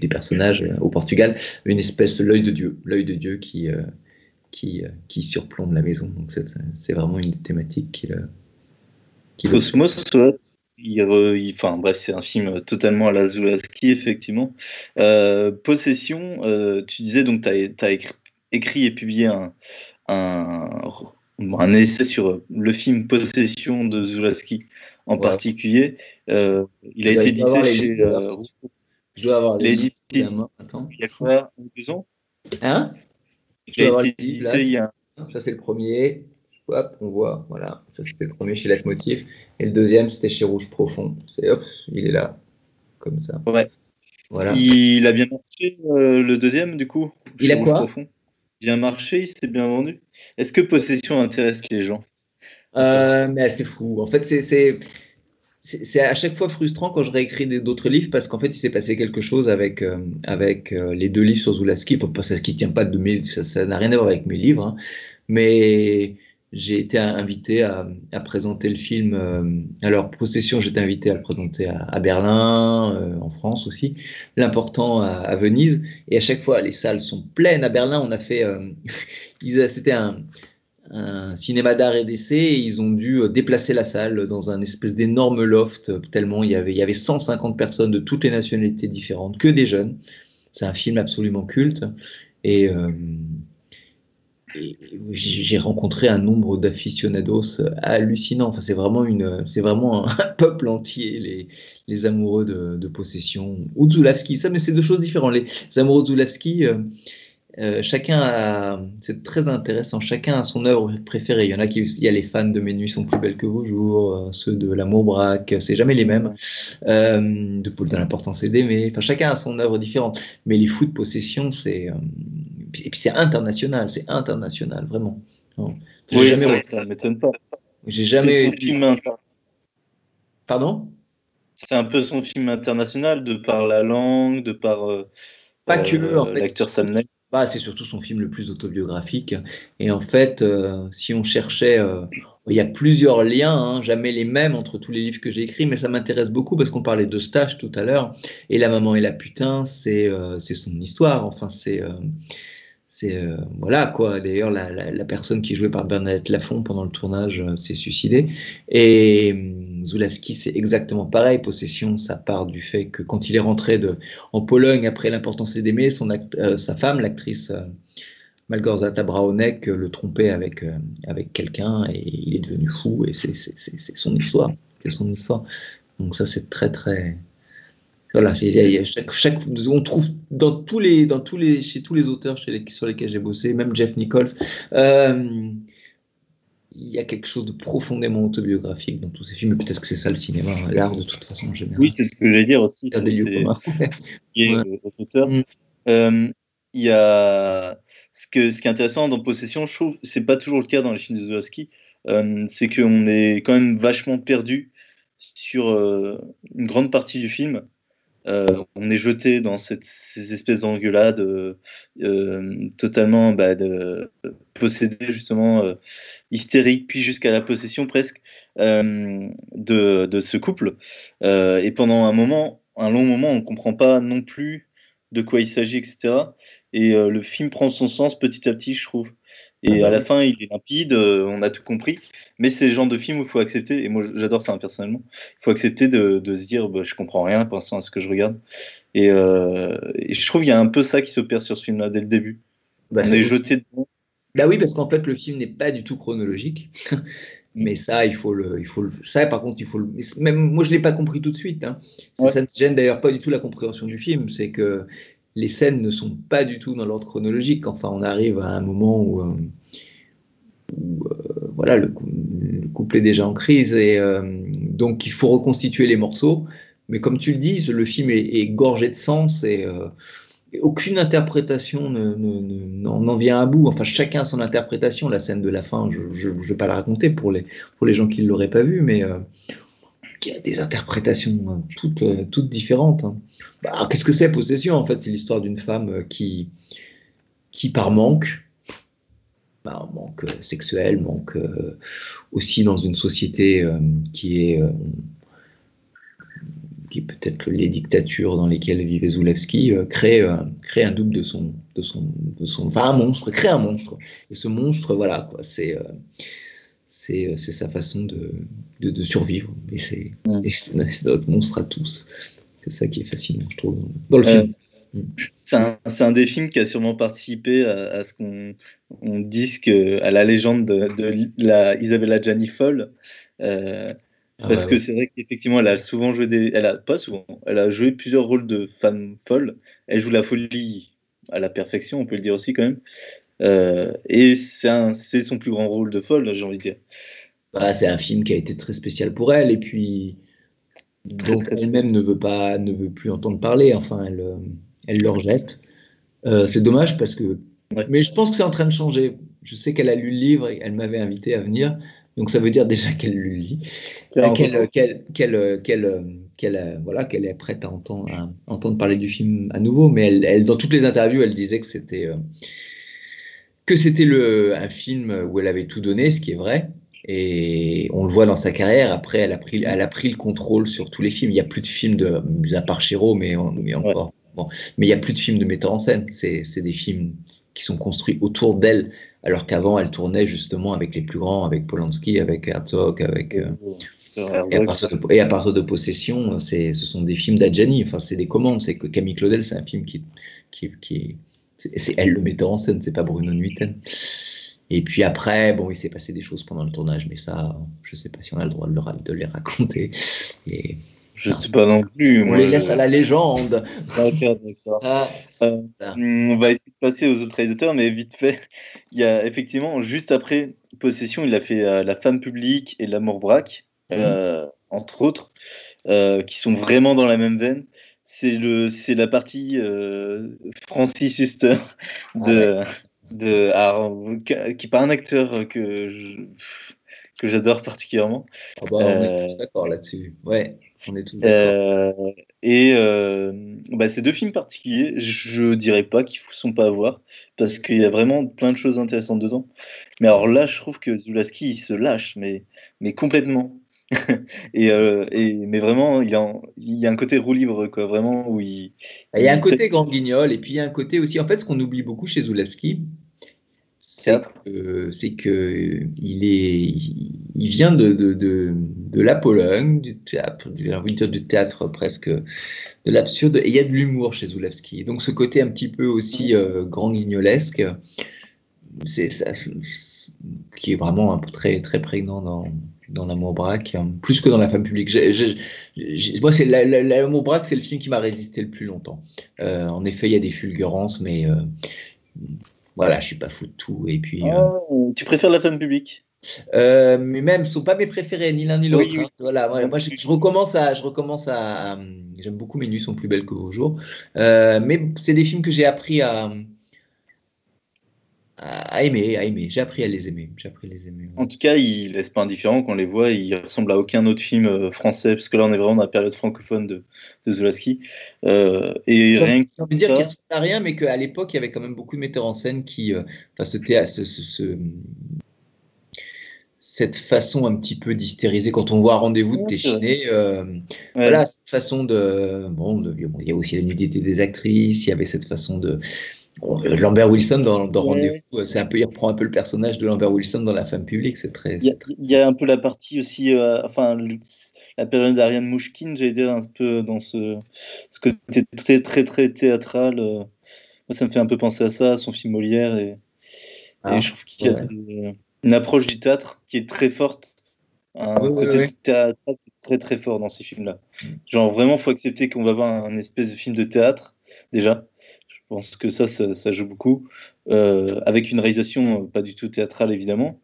des personnages au Portugal, une espèce l'œil de Dieu, l'œil de Dieu qui qui, euh, qui surplombe la maison. Donc c'est vraiment une des thématiques qui le. Qui le- Cosmos, il il- enfin bref, c'est un film totalement à la Zulaski, effectivement. Euh, Possession, euh, tu disais donc tu as, écrit, écrit et publié un, un, un essai sur le film Possession de Zulaski en Ouais. particulier. Euh, il a été édité chez. Je dois avoir. Attends. il y a quoi, deux ans? Hein? Je dois avoir a Ça, c'est le premier. Hop, on voit. Voilà. Ça, c'était le premier chez Leitmotiv. Et le deuxième, c'était chez Rouge Profond. C'est hop, il est là. Comme ça. Ouais. Voilà. Il a bien marché, euh, le deuxième, du coup Il a quoi? Profond Bien marché, il s'est bien vendu. Est-ce que Possession intéresse les gens? Euh, mais c'est fou. En fait, c'est- c'est à chaque fois frustrant quand je réécris d'autres livres parce qu'en fait, il s'est passé quelque chose avec, euh, avec euh, les deux livres sur Zulaski. Faut pas ça qui tient pas de mes, ça n'a rien à voir avec mes livres, hein. mais j'ai été invité à, présenter le film. euh, alors, Possession, j'étais invité à le présenter à, Berlin, euh, en France aussi. L'important à, Venise. Et à chaque fois, les salles sont pleines. À Berlin, on a fait. euh, [LAUGHS] C'était un un cinéma d'art et d'essai et ils ont dû euh, déplacer la salle dans un espèce d'énorme loft euh, tellement il y avait il avait 150 personnes de toutes les nationalités différentes que des jeunes. C'est un film absolument culte. Et, euh, j'ai rencontré un nombre d'aficionados hallucinant. Enfin c'est vraiment une vraiment un peuple entier les, les amoureux de, possession ou de Zulawski. Ça mais c'est deux choses différentes. Les, amoureux de euh, chacun a, c'est très intéressant, chacun a son œuvre préférée. Il y en a qui, il y a les fans de Mes nuits sont plus belles que vos jours, euh, ceux de L'amour braque, c'est jamais les mêmes. Euh, de, de l'importance c'est d'aimer. Enfin, chacun a son œuvre différente. Mais les fous de possession, c'est, euh, et puis c'est international, c'est international, vraiment. Non. J'ai Oui, jamais, ça, ça m'étonne pas. j'ai jamais, son film pardon? c'est un peu son film international de par la langue, de par euh, Pas que, euh, en fait. l'acteur Sam Neill. Bah, c'est surtout son film le plus autobiographique. Et en fait, euh, si on cherchait, euh, il y a plusieurs liens, hein, jamais les mêmes entre tous les livres que j'ai écrits, mais ça m'intéresse beaucoup parce qu'on parlait de stage tout à l'heure. Et La maman et la putain, c'est euh, son histoire. Enfin, c'est. C'est euh, voilà quoi. D'ailleurs, la, la, personne qui jouée par Bernadette Lafont pendant le tournage euh, s'est suicidée. Et hum, Zulawski, c'est exactement pareil. Possession, ça part du fait que quand il est rentré de, en Pologne après l'importance d'aimer, son euh, sa femme, l'actrice Malgorzata Braonek, le trompait avec avec, quelqu'un et il est devenu fou. Et c'est son histoire. C'est son histoire. Donc ça, c'est très très voilà, c'est- chaque, chaque, on trouve dans tous les, dans tous les, chez tous les auteurs chez les, sur lesquels j'ai bossé, même Jeff Nichols, euh, il y a quelque chose de profondément autobiographique dans tous ces films. Et peut-être que c'est ça le cinéma, hein, l'art de toute façon en général. Oui, c'est ce que j'allais dire aussi. Il y a des lieux c'est- communs. Ouais. euh, auteur. Mm. Euh, Il y a ce, que, ce qui est intéressant dans Possession, je trouve, c'est pas toujours le cas dans les films de Zulawski, euh, c'est qu'on est quand même vachement perdu sur euh, une grande partie du film. Euh, on est jeté dans ces espèces d'engueulades euh, euh, totalement bah, possédées, justement, hystériques, puis jusqu'à la possession presque de, de ce couple. Et pendant un moment, un long moment, on ne comprend pas non plus de quoi il s'agit, etc. Et le film prend son sens petit à petit, je trouve. Et Ah bah à la fin, il est limpide, euh, on a tout compris. Mais c'est le genre de film où il faut accepter, et moi j'adore ça hein, personnellement, il faut accepter de, de se dire bah, je comprends rien pour l'instant à ce que je regarde. Et, euh, et je trouve qu'il y a un peu ça qui s'opère sur ce film-là dès le début. Bah, on est jeté dedans. Bah oui, parce qu'en fait, le film n'est pas du tout chronologique. [LAUGHS] Mais ça, il faut le, il faut le, ça, par contre, il faut le, même moi, je l'ai pas compris tout de suite. Hein. Ouais. ça ne gêne d'ailleurs pas du tout la compréhension du film. C'est que les scènes ne sont pas du tout dans l'ordre chronologique. Enfin, on arrive à un moment où, euh, euh, voilà, le, cou- le couple est déjà en crise et euh, donc il faut reconstituer les morceaux. Mais comme tu le dis, le film est, gorgé de sens et aucune interprétation ne, ne- ne- n'en n'en vient à bout. Enfin, chacun a son interprétation. La scène de la fin, je ne vais pas la raconter pour les, pour les gens qui ne l'auraient pas vue, mais y a des interprétations hein, toutes, euh, toutes différentes. hein. Bah, Qu'est-ce que c'est Possession En fait, c'est l'histoire d'une femme euh, qui, qui par manque, bah, manque euh, sexuel, manque aussi dans une société qui est... qui peut-être les dictatures dans lesquelles vivait Zulawski, euh, crée, crée un double de son, de son, de son, enfin un monstre, crée un monstre. Et ce monstre, voilà, quoi, c'est, c'est, euh, c'est sa façon de, de, de survivre. Et c'est, Ouais. notre monstre à tous. C'est ça qui est fascinant, je trouve, dans le, Euh, film. C'est un, un des films qui a sûrement participé à, à ce qu'on on dise que, à la légende de, de la Isabella Gianni folle. Euh, Ah Parce ouais, que ouais. c'est vrai qu'effectivement, elle a souvent joué des. Elle a pas souvent. Elle a joué plusieurs rôles de femme folle. Elle joue la folie à la perfection, on peut le dire aussi quand même. Euh, et c'est son plus grand rôle de folle, j'ai envie de dire. Bah, c'est un film qui a été très spécial pour elle, et puis dont elle-même ne veut pas, ne veut plus entendre parler. Enfin, elle, euh, elle le rejette. Euh, c'est dommage parce que, Ouais. mais je pense que c'est en train de changer. Je sais qu'elle a lu le livre et elle m'avait invité à venir, donc ça veut dire déjà qu'elle le lit, qu'elle, ressort. qu'elle, qu'elle, qu'elle, qu'elle, euh, voilà, qu'elle est prête à entendre, à entendre parler du film à nouveau. Mais elle, elle, dans toutes les interviews, elle disait que c'était euh, que c'était le, un film où elle avait tout donné, ce qui est vrai. Et on le voit dans sa carrière. Après, elle a pris, elle a pris le contrôle sur tous les films. Il n'y a plus de films de, à part Chiro, mais, on- mais encore. Bon. Mais il n'y a plus de films de metteur en scène. C'est c'est des films qui sont construits autour d'elle, alors qu'avant, elle tournait justement avec les plus grands, avec Polanski, avec Herzog, avec. euh, et à, partir de, et à partir de Possession, c'est, ce sont des films d'Adjani. Enfin, c'est des commandes. C'est que Camille Claudel, c'est un film qui, qui, qui. C'est, elle le metteur en scène, c'est pas Bruno Nuiten. Et puis après, bon, il s'est passé des choses pendant le tournage, mais ça, je sais pas si on a le droit de, le ra- de les raconter. Et Je sais pas non plus. On moi, les laisse je- à la légende. D'accord, d'accord. Ah, Euh, on va essayer de passer aux autres réalisateurs, mais vite fait, il y a effectivement, juste après Possession, il a fait euh, La femme publique et L'amour braque, euh, entre autres, qui sont vraiment dans la même veine. C'est le, c'est la partie euh, Francis Huster de, de, alors, qui qui est pas un acteur que je- que j'adore particulièrement. Ah bah, on est Euh, tous d'accord là-dessus. Ouais, on est tous d'accord. Euh, et euh, bah, ces deux films particuliers, je dirais pas qu'ils sont pas à voir, parce qu'il y a vraiment plein de choses intéressantes dedans. Mais alors là, je trouve que Zulaski, il se lâche, mais, mais complètement. [LAUGHS] et, euh, et, mais vraiment, il y, a, un- il y a un côté roue libre, quoi, vraiment, où il. Il y a un côté grand guignol et puis il y a un côté aussi. En fait, ce qu'on oublie beaucoup chez Zulawski, c'est que, c'est que il est, il vient de, de, de, de la Pologne, du théâtre, j'ai envie de dire du théâtre presque, de l'absurde. Et il y a de l'humour chez Zulawski. Donc ce côté un petit peu aussi euh, grand guignolesque, c'est ça, qui est vraiment très très prégnant dans dans l'amour braque, hein, plus que dans la femme publique. Moi, c'est la- la- l'amour braque, c'est le film qui m'a résisté le plus longtemps. Euh, en effet, il y a des fulgurances, mais euh, voilà, je suis pas fou de tout. Et puis, euh, Ah, tu préfères la femme publique? Euh, mais même, ce sont pas mes préférés, ni l'un ni l'autre. Oui, oui. hein. Voilà, moi, moi, je, je recommence à, je recommence à, à- j'aime beaucoup Mes nuits sont plus belles que vos jours. Mais c'est des films que j'ai appris à, à aimer, à aimer. J'ai appris à les aimer. J'ai appris à les aimer. En tout cas, il laisse pas indifférent quand on les voit. Il ressemble à aucun autre film euh, français, parce que là, on est vraiment dans la période francophone de, de Zulaski. Euh, et J'ai rien envie de dire ça- qu'il ressemble à rien, mais qu'à l'époque, il y avait quand même beaucoup de metteurs en scène qui, euh, enfin, ce théâtre, ce- ce- ce- cette façon un petit peu d'hystériser quand on voit un rendez-vous de. Téchiné, euh, ouais. voilà, cette façon de, bon, de- bon, il y a aussi la nudité des actrices, il y avait cette façon de, Lambert Wilson dans, dans Ouais. Rendez-vous, c'est un peu, il reprend un peu le personnage de Lambert Wilson dans La Femme publique, c'est très, Il y, a, c'est très- il y a un peu la partie aussi, euh, enfin, le- la période d'Ariane Mouchkine, j'allais dire, un peu dans ce, ce côté très, très, très théâtral. euh. moi, ça me fait un peu penser à ça, à son film Molière. Et, Ah, et je trouve qu'il y a ouais. une approche du théâtre qui est très forte. Un côté qui est très, très fort dans ces films-là. Mm. Genre, vraiment, faut accepter qu'on va voir un espèce de film de théâtre, déjà. Je pense que ça, ça, joue beaucoup. Euh, avec une réalisation euh, pas du tout théâtrale, évidemment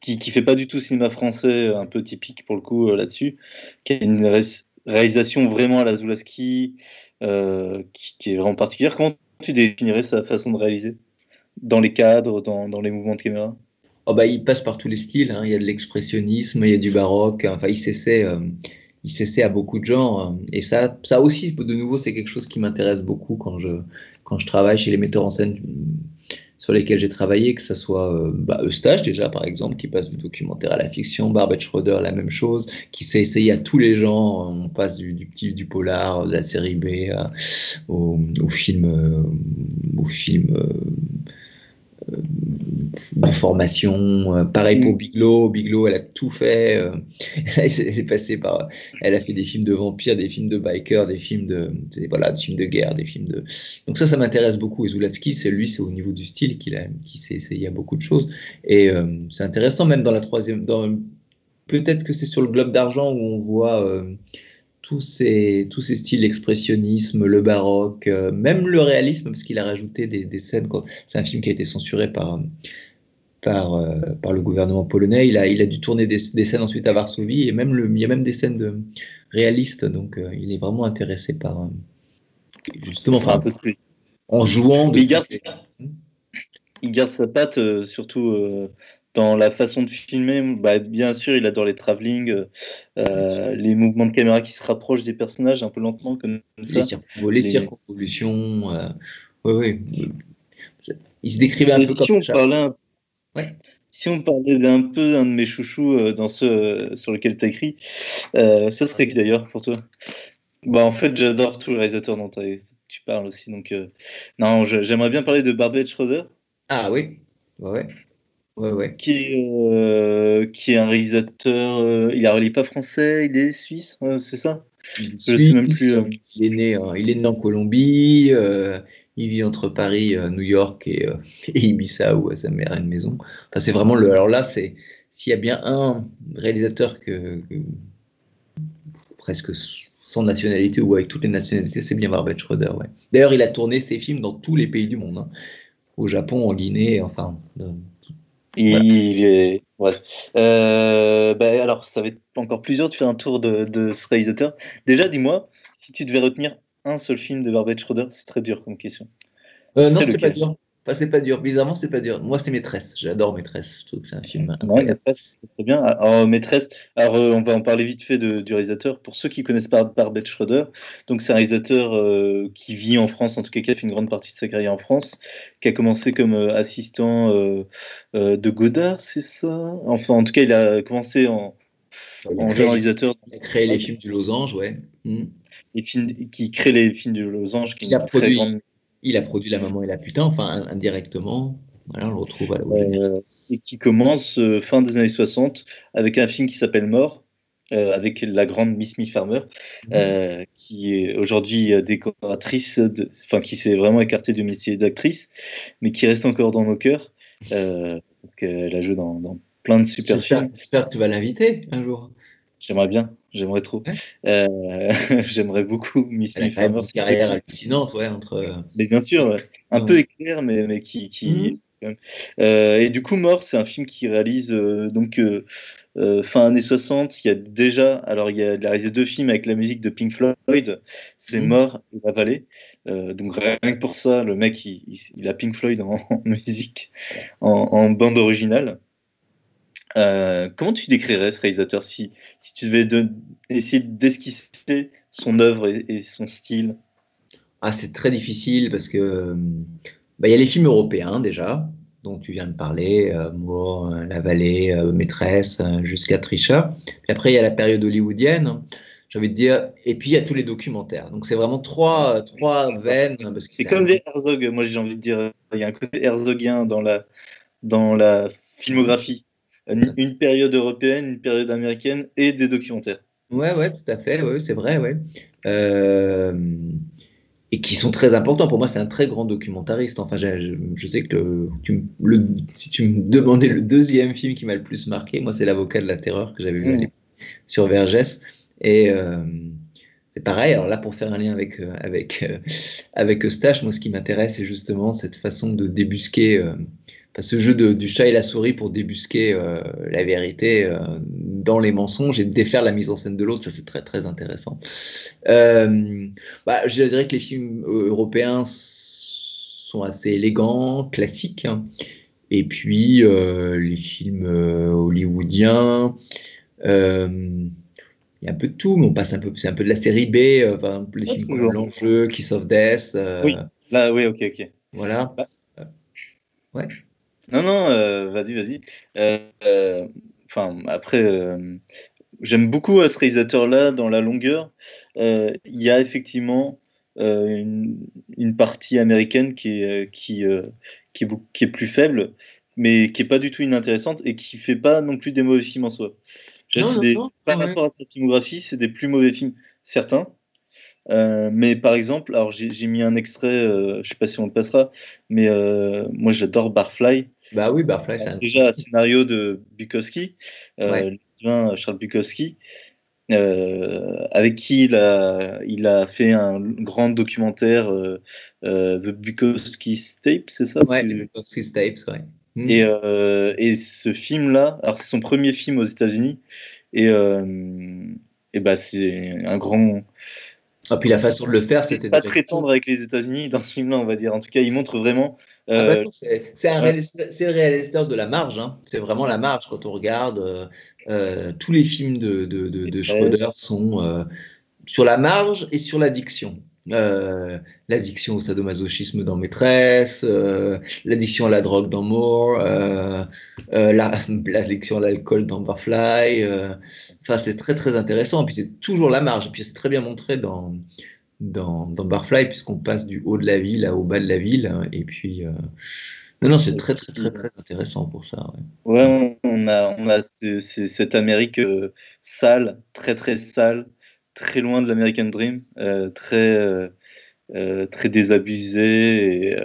qui, qui fait pas du tout cinéma français, un peu typique pour le coup euh, là-dessus, qui a une ré- réalisation vraiment à la Zulaski, qui, est vraiment particulière. Comment tu définirais sa façon de réaliser? Dans les cadres, dans, les mouvements de caméra? Oh bah, il passe par tous les styles. hein. Il y a de l'expressionnisme, il y a du baroque. Enfin, il s'essaie, il s'essaie à beaucoup de genres. euh, Et ça, ça aussi, de nouveau, c'est quelque chose qui m'intéresse beaucoup quand je, quand je travaille chez les metteurs en scène euh, sur lesquels j'ai travaillé, que ce soit euh, bah, Eustache déjà, par exemple, qui passe du documentaire à la fiction, Barbette Schroeder, la même chose, qui s'est essayé à tous les genres. On passe du, petit, du polar, de la série B, au, film, au film. De formation. euh, pareil pour Mm. Biglow. Biglow, elle a tout fait. euh, [LAUGHS] elle est passée par. Elle a fait des films de vampires, des films de bikers, des films de voilà, des films de guerre, des films de. Donc ça, ça m'intéresse beaucoup. Et Zulawski, c'est lui, c'est au niveau du style qu'il a, qui s'est essayé à beaucoup de choses. Et euh, c'est intéressant, même dans la troisième. Dans, peut-être que c'est sur le globe d'argent où on voit. euh, tous ces, tous ces styles, l'expressionnisme, le baroque, euh, même le réalisme, parce qu'il a rajouté des, des scènes. C'est un film qui a été censuré par, par, euh, par le gouvernement polonais. Il a, il a dû tourner des, des scènes ensuite à Varsovie, et même le, il y a même des scènes de, réalistes, donc euh, il est vraiment intéressé par. justement, Enfin, un peu plus. en jouant de. Il garde, il garde sa patte, surtout dans la façon de filmer. Bah, bien sûr, il adore les travelling, euh, euh, les mouvements de caméra qui se rapprochent des personnages un peu lentement, comme ça. les, les circonvolutions. euh, ouais, ouais. Il se décrivait un Et peu si comme on ça. parlait un... Ouais. Si on parlait d'un peu un de mes chouchous euh, dans euh, sur lequel tu as écrit, euh, ça serait qui d'ailleurs pour toi? Bah, En fait, j'adore tous les réalisateurs dont tu parles aussi. Donc, euh, non, j'aimerais bien parler de Barbet Schroeder, Ah oui, ouais, ouais. Ouais, qui est, euh, qui est un réalisateur. euh, il n'est pas français, il est suisse, euh, c'est ça? Je sais même plus, euh. Il, est né, en- il est né en Colombie, euh, il vit entre Paris, euh, New York et, euh, et Ibiza où sa mère a une maison. Enfin, c'est vraiment le. Alors là, c'est s'il y a bien un réalisateur que, que- presque sans nationalité ou avec toutes les nationalités, c'est bien Barbet Schroeder. Ouais. D'ailleurs, il a tourné ses films dans tous les pays du monde. hein. Au Japon, en Guinée, enfin. Il, Voilà. il est. Bref. Euh, bah, alors, ça va être encore plus dur de faire un tour de, de ce réalisateur. Déjà, dis-moi, si tu devais retenir un seul film de Barbet Schroeder, c'est très dur comme question. Euh, non, C'est pas dur. Enfin, c'est pas dur. Bizarrement, c'est pas dur. Moi, c'est Maîtresse. J'adore Maîtresse. Je trouve que c'est un film incroyable. Maîtresse, c'est très bien. Alors, Maîtresse, alors, euh, on va en parler vite fait de- du réalisateur. Pour ceux qui connaissent pas Barbet Schroeder, donc c'est un réalisateur euh, qui vit en France, en tout cas qui a fait une grande partie de sa carrière en France, qui a commencé comme euh, assistant euh, de Godard, c'est ça? Enfin, en tout cas, il a commencé en, Il a en créé, réalisateur il a créé les films du Losange, ouais. Hmm. et qui crée les films de Losange, qui Il a produit- grande Il a produit La Maman et la Putain, enfin indirectement. Voilà, on le retrouve à la euh, et qui commence euh, fin des années 60 avec un film qui s'appelle Mort, euh, avec la grande Miss Me Farmer, euh, qui est aujourd'hui décoratrice, de- enfin qui s'est vraiment écartée du métier d'actrice, mais qui reste encore dans nos cœurs, parce qu'elle a joué dans, dans plein de super films. j'espère que tu vas l'inviter un jour. J'aimerais bien, j'aimerais trop. Euh, [LAUGHS] j'aimerais beaucoup Miss Elle a une carrière hallucinante, ouais, entre. euh, Mais bien sûr, ouais. un Ouais. peu éclair, mais, mais qui. qui... Mhm. Euh, et du coup, Mort, c'est un film qui réalise euh, donc fin années 60. Il y a déjà, alors il, y a, il a réalisé deux films avec la musique de Pink Floyd, c'est Mhm. Mort et La Vallée. Donc rien que pour ça, le mec, il, il- il a Pink Floyd en, [LAUGHS] en musique, en, en bande originale. Euh, comment tu décrirais ce réalisateur si, si tu devais de- essayer d'esquisser son œuvre et, et son style? Ah, c'est très difficile parce que euh, bah, il y a les films européens déjà, dont tu viens de parler, euh, Moore, euh, La Vallée, euh, Maîtresse, jusqu'à Tricheur. Puis après, il y a la période hollywoodienne, j'ai envie de dire, et puis il y a tous les documentaires. Donc c'est vraiment trois, trois veines. Que C'est comme un- les Herzog, moi j'ai envie de dire, il y a un côté herzogien dans la, dans la filmographie. Une, une période européenne, une période américaine et des documentaires. Ouais, ouais, tout à fait, ouais, c'est vrai, ouais. Euh, et qui sont très importants. Pour moi, c'est un très grand documentariste. Enfin, je, sais que le, tu me- le- si tu me demandais le deuxième film qui m'a le plus marqué, moi, c'est L'avocat de la terreur que j'avais vu sur Vergès. Et euh, c'est pareil. Alors là, pour faire un lien avec, euh, avec, avec Eustache, moi, ce qui m'intéresse, c'est justement cette façon de débusquer. euh, enfin, ce jeu de- du chat et la souris pour débusquer euh, la vérité euh, dans les mensonges et défaire la mise en scène de l'autre, ça c'est très très intéressant. Euh, bah, je dirais que les films européens sont assez élégants, classiques, hein. et puis les films hollywoodiens, il y a un peu de tout, mais on passe un peu, c'est un peu de la série B, par exemple, les Ouais, films comme L'Enjeu, Kiss of Death, Oui. Là, oui, ok, ok. voilà. Non, non, euh, vas-y, vas-y. Euh, euh, Enfin, après, j'aime beaucoup ce réalisateur-là dans la longueur. Il y a effectivement une, une partie américaine qui est, qui, qui, est, beaucoup- qui est plus faible, mais qui est pas du tout inintéressante et qui fait pas non plus des mauvais films en soi. Non, non, des- non, par ouais. rapport à sa filmographie, c'est des plus mauvais films, certains. Euh, mais par exemple, alors j'ai j'ai mis un extrait, euh, je sais pas si on le passera, mais euh, moi j'adore Barfly. Bah oui, Barfly, c'est un Déjà, un scénario de Bukowski, euh, Ouais. Charles Bukowski, euh, avec qui il a, il a fait un grand documentaire, euh, euh, The Bukowski Tape, c'est ça? Ouais, Bukowski's Tapes, ouais. Mm. et, euh, et ce film-là, alors c'est son premier film aux États-Unis, et, et bah c'est un grand. Ah, puis la façon de le faire, c'était pas très tendre avec les États-Unis dans ce film-là, on va dire. En tout cas, il montre vraiment. Ah euh, bah non, c'est le réalisateur de la marge, hein. c'est vraiment la marge quand on regarde. euh, euh, tous les films de, de, de, de Schroeder sont euh, sur la marge et sur l'addiction. Euh, l'addiction au sadomasochisme dans Maîtresse, euh, l'addiction à la drogue dans Moore, euh, euh, la- [LAUGHS] l'addiction à l'alcool dans Barfly. euh, Enfin, c'est très très intéressant. Puis c'est toujours la marge. Et puis c'est très bien montré dans, dans, dans Barfly, puisqu'on passe du haut de la ville à au bas de la ville. hein, Et puis, euh, non, non, c'est très très très très intéressant pour ça. ouais. Ouais, on a, on a ce- ce- cette Amérique euh, sale, très très sale, très loin de l'American Dream, euh, très, très désabusée et,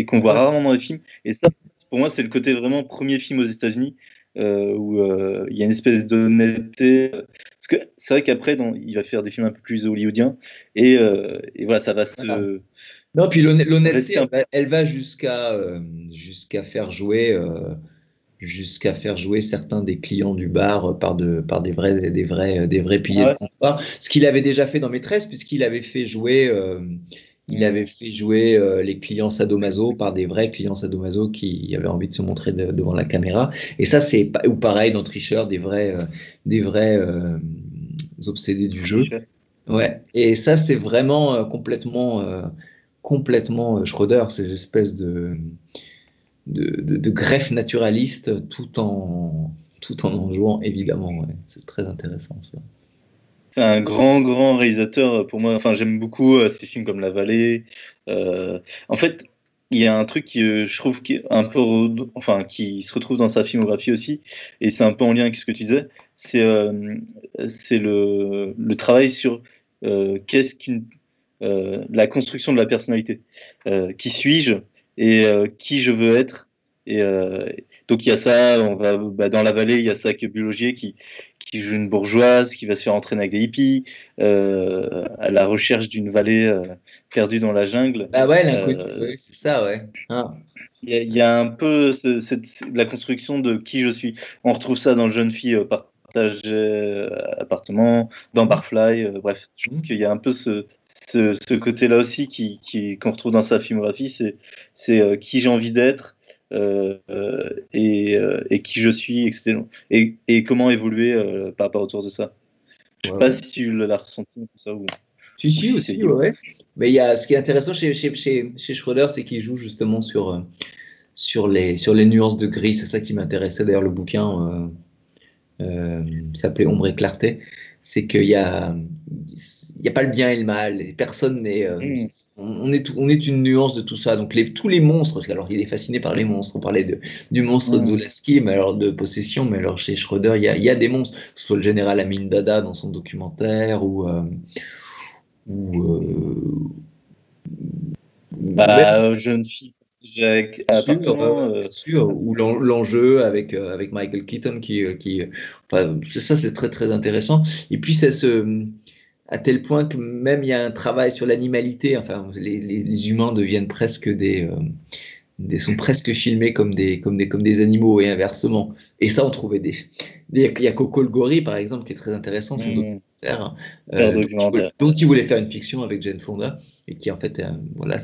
et qu'on voit rarement dans les films. Et ça, pour moi, c'est le côté vraiment premier film aux États-Unis euh, où euh, il y a une espèce d'honnêteté. Parce que c'est vrai qu'après, il va faire des films un peu plus hollywoodiens, et, euh, et voilà, ça va se. Voilà. Non, puis l'honn- l'honnêteté, elle va- elle va jusqu'à euh, jusqu'à faire jouer euh, jusqu'à faire jouer certains des clients du bar par de par des vrais des vrais des vrais piliers Ah ouais. de comptoir. Ce qu'il avait déjà fait dans Maîtresse, puisqu'il avait fait jouer euh, il avait fait jouer euh, les clients sadomaso par des vrais clients sadomaso qui avaient envie de se montrer de- devant la caméra. Et ça, c'est ou pareil dans Tricheur, des vrais euh, des vrais euh, obsédés du jeu. Ouais, et ça, c'est vraiment complètement, complètement Schroeder, ces espèces de, de, de, de greffes naturalistes tout en, tout en en jouant, évidemment. ouais. C'est très intéressant, ça. C'est un grand, grand réalisateur euh, pour moi. Enfin, j'aime beaucoup euh, ses films comme La Vallée. Euh, en fait, il y a un truc qui, je trouve, qui est un peu, enfin, qui se retrouve dans sa filmographie aussi, et c'est un peu en lien avec ce que tu disais. C'est, euh, c'est le, le travail sur euh, qu'est-ce qu'une, euh, la construction de la personnalité. Qui suis-je et qui je veux être. Et euh, donc il y a ça. On va bah, dans La Vallée, il y a ça que Bulogier qui qui joue une bourgeoise, qui va se faire entraîner avec des hippies, euh, à la recherche d'une vallée euh, perdue dans la jungle. Bah ouais, c'est ça, ouais. Ah. Il y, a- il y a un peu ce- cette, la construction de qui je suis. On retrouve ça dans le jeune fille partagé euh, appartement, dans Barfly, bref. Je trouve qu'il y a un peu ce, ce, ce côté-là aussi qui, qui, qu'on retrouve dans sa filmographie, c'est, qui j'ai envie d'être. Euh, euh, et, et qui je suis, etc. Et, et comment évoluer euh, par rapport autour de ça? Je sais Ouais, pas ouais. si tu l'as ressenti comme ça ou. Si, si, aussi, ouais. Mais il y a, ce qui est intéressant chez, chez, chez, chez Schroeder, c'est qu'il joue justement sur, euh, sur, les, sur les nuances de gris. C'est ça qui m'intéressait. D'ailleurs, le bouquin euh, euh, s'appelait Ombre et clarté. C'est qu'il y a, il y a pas le bien et le mal. Et personne n'est. euh, Mm. on, est, tout- on est une nuance de tout ça. Donc, les, tous les monstres, parce qu'alors, il est fasciné par les monstres. On parlait de, du monstre Mm. de Zulaski, mais alors de possession. Mais alors, chez Schroeder, il y a, il y a des monstres. Que ce soit le général Amin Dada dans son documentaire ou. euh, ou euh, Bah, jeune fille avec appartement. euh, sûr, ou l'en- l'enjeu avec, avec Michael Keaton, qui, qui, enfin, ça, c'est très très intéressant. Et puis, ça se, à tel point que même il y a un travail sur l'animalité. Enfin, les, les- les humains deviennent presque des, euh, des, sont presque filmés comme des, comme des, comme des animaux et inversement. Et ça, on trouvait des, il y a Coco le gorille par exemple qui est très intéressant, son mm. documentaire, euh, dont, il voulait, dont il voulait faire une fiction avec Jane Fonda et qui en fait, euh, voilà,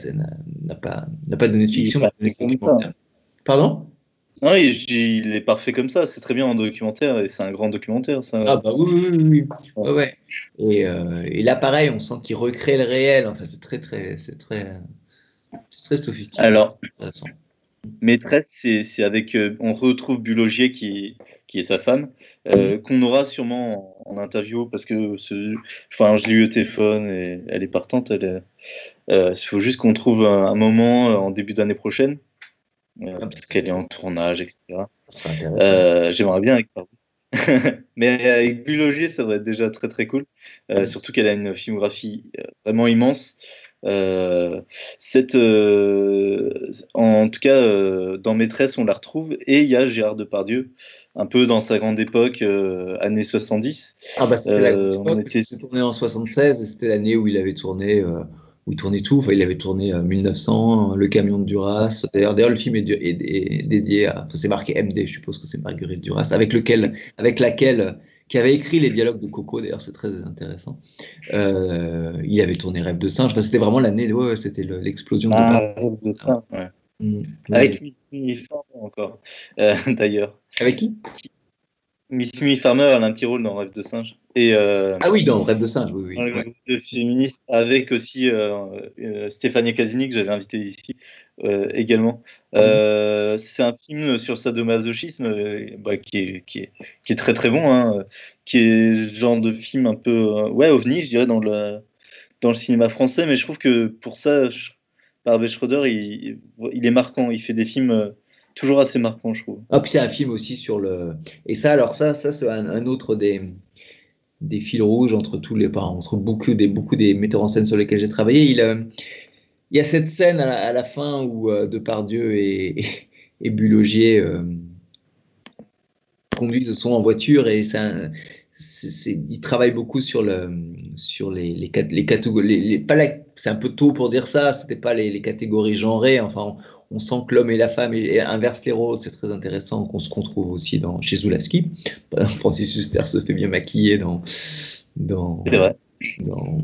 n'a pas, n'a pas donné de fiction, mais donné comme documentaire. Pardon? Non, il, il est parfait comme ça, c'est très bien en documentaire et c'est un grand documentaire. Ça. Ah bah oui, oui, oui, oui. Ouais, ouais. Et, euh, et là, pareil, on sent qu'il recrée le réel. Enfin, c'est très, très, c'est très, c'est très sophistiqué. Alors. Maîtresse, c'est c'est avec. euh, on retrouve Bulogier qui, qui est sa femme, euh, qu'on aura sûrement en, en interview parce que enfin, je l'ai eu au téléphone et elle est partante. Elle est- euh, il faut juste qu'on trouve un, un moment en début d'année prochaine parce qu'elle est en tournage, etc. Euh, J'aimerais bien avec. [LAUGHS] Mais avec Bulogier, ça devrait être déjà très très cool. Euh, surtout qu'elle a une filmographie euh, vraiment immense. Euh, cette, euh, en tout cas, euh, dans Maîtresse, on la retrouve. Et il y a Gérard Depardieu, un peu dans sa grande époque, euh, années 70. Ah bah c'était la euh, grande époque, était- tourné en 76 et c'était l'année où il avait tourné, euh, où il tournait tout. Enfin, il avait tourné euh, 1900, Le Camion de Duras. D'ailleurs, le film est, du- est- est dédié à, enfin, c'est marqué MD, je suppose que c'est Marguerite Duras, avec lequel, avec laquelle, qui avait écrit les dialogues de Coco. D'ailleurs, c'est très intéressant. Euh, il avait tourné Rêve de singe. Enfin, c'était vraiment l'année, ouais, c'était le- l'explosion de. Ah, de ça, ouais. Mm. Avec Farmer encore, euh, [LAUGHS] d'ailleurs. Avec qui? Miss Mimi Farmer, elle a un petit rôle dans Rêve de singe. Et euh, Ah oui, dans Rêve de singe, oui, oui. dans le ouais. groupe de féministes, avec aussi euh, euh, Stéphanie Casini, que j'avais invité ici euh, également. C'est un film sur sadomasochisme bah, qui, est, qui, est, qui est très très bon, hein, qui est ce genre de film un peu ouais, ovni, je dirais, dans le, dans le cinéma français, mais je trouve que pour ça, Sch- Barbet Schroeder, il, il est marquant, il fait des films toujours assez marquants, je trouve. Ah, c'est un film aussi sur le. Et ça, alors ça, ça c'est un, autre des, des fils rouges entre tous les parents, entre beaucoup des, beaucoup des metteurs en scène sur lesquels j'ai travaillé. Il, euh, il y a cette scène à la, fin où euh, Depardieu et, et Bulogier euh, conduisent sont en voiture et ça, travaille beaucoup sur le, sur les, les, les catégories, les, les- c'est un peu tôt pour dire ça, c'était pas les, les catégories genrées, enfin, on, sent que l'homme et la femme et, inversent les rôles, c'est très intéressant, qu'on se retrouve aussi dans, chez Zulaski. Francis Huster se fait bien maquiller dans, dans, dans,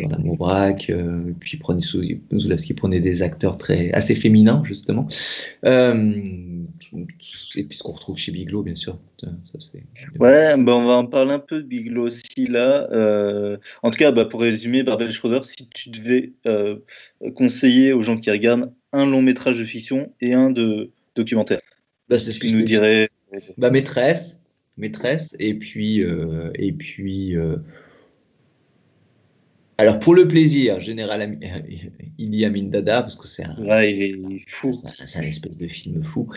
dans l'amour braque, euh, puis prenait, Zulaski prenait des acteurs très, assez féminins, justement. Euh, et puis ce qu'on retrouve chez Biglo, bien sûr. Ça, c'est... Ouais, bah on va en parler un peu de Bigelow aussi là. Euh, en tout cas, bah, pour résumer, Barbel Schroeder, si tu devais euh, conseiller aux gens qui regardent un long métrage de fiction et un de documentaire, Bah, c'est ce que je nous dirais. Bah, maîtresse, maîtresse, et puis, euh, et puis euh, alors pour le plaisir, Général Ami- [LAUGHS] Idi Amin Dada, parce que c'est un, Ouais, il est fou. c'est un- espèce de film fou.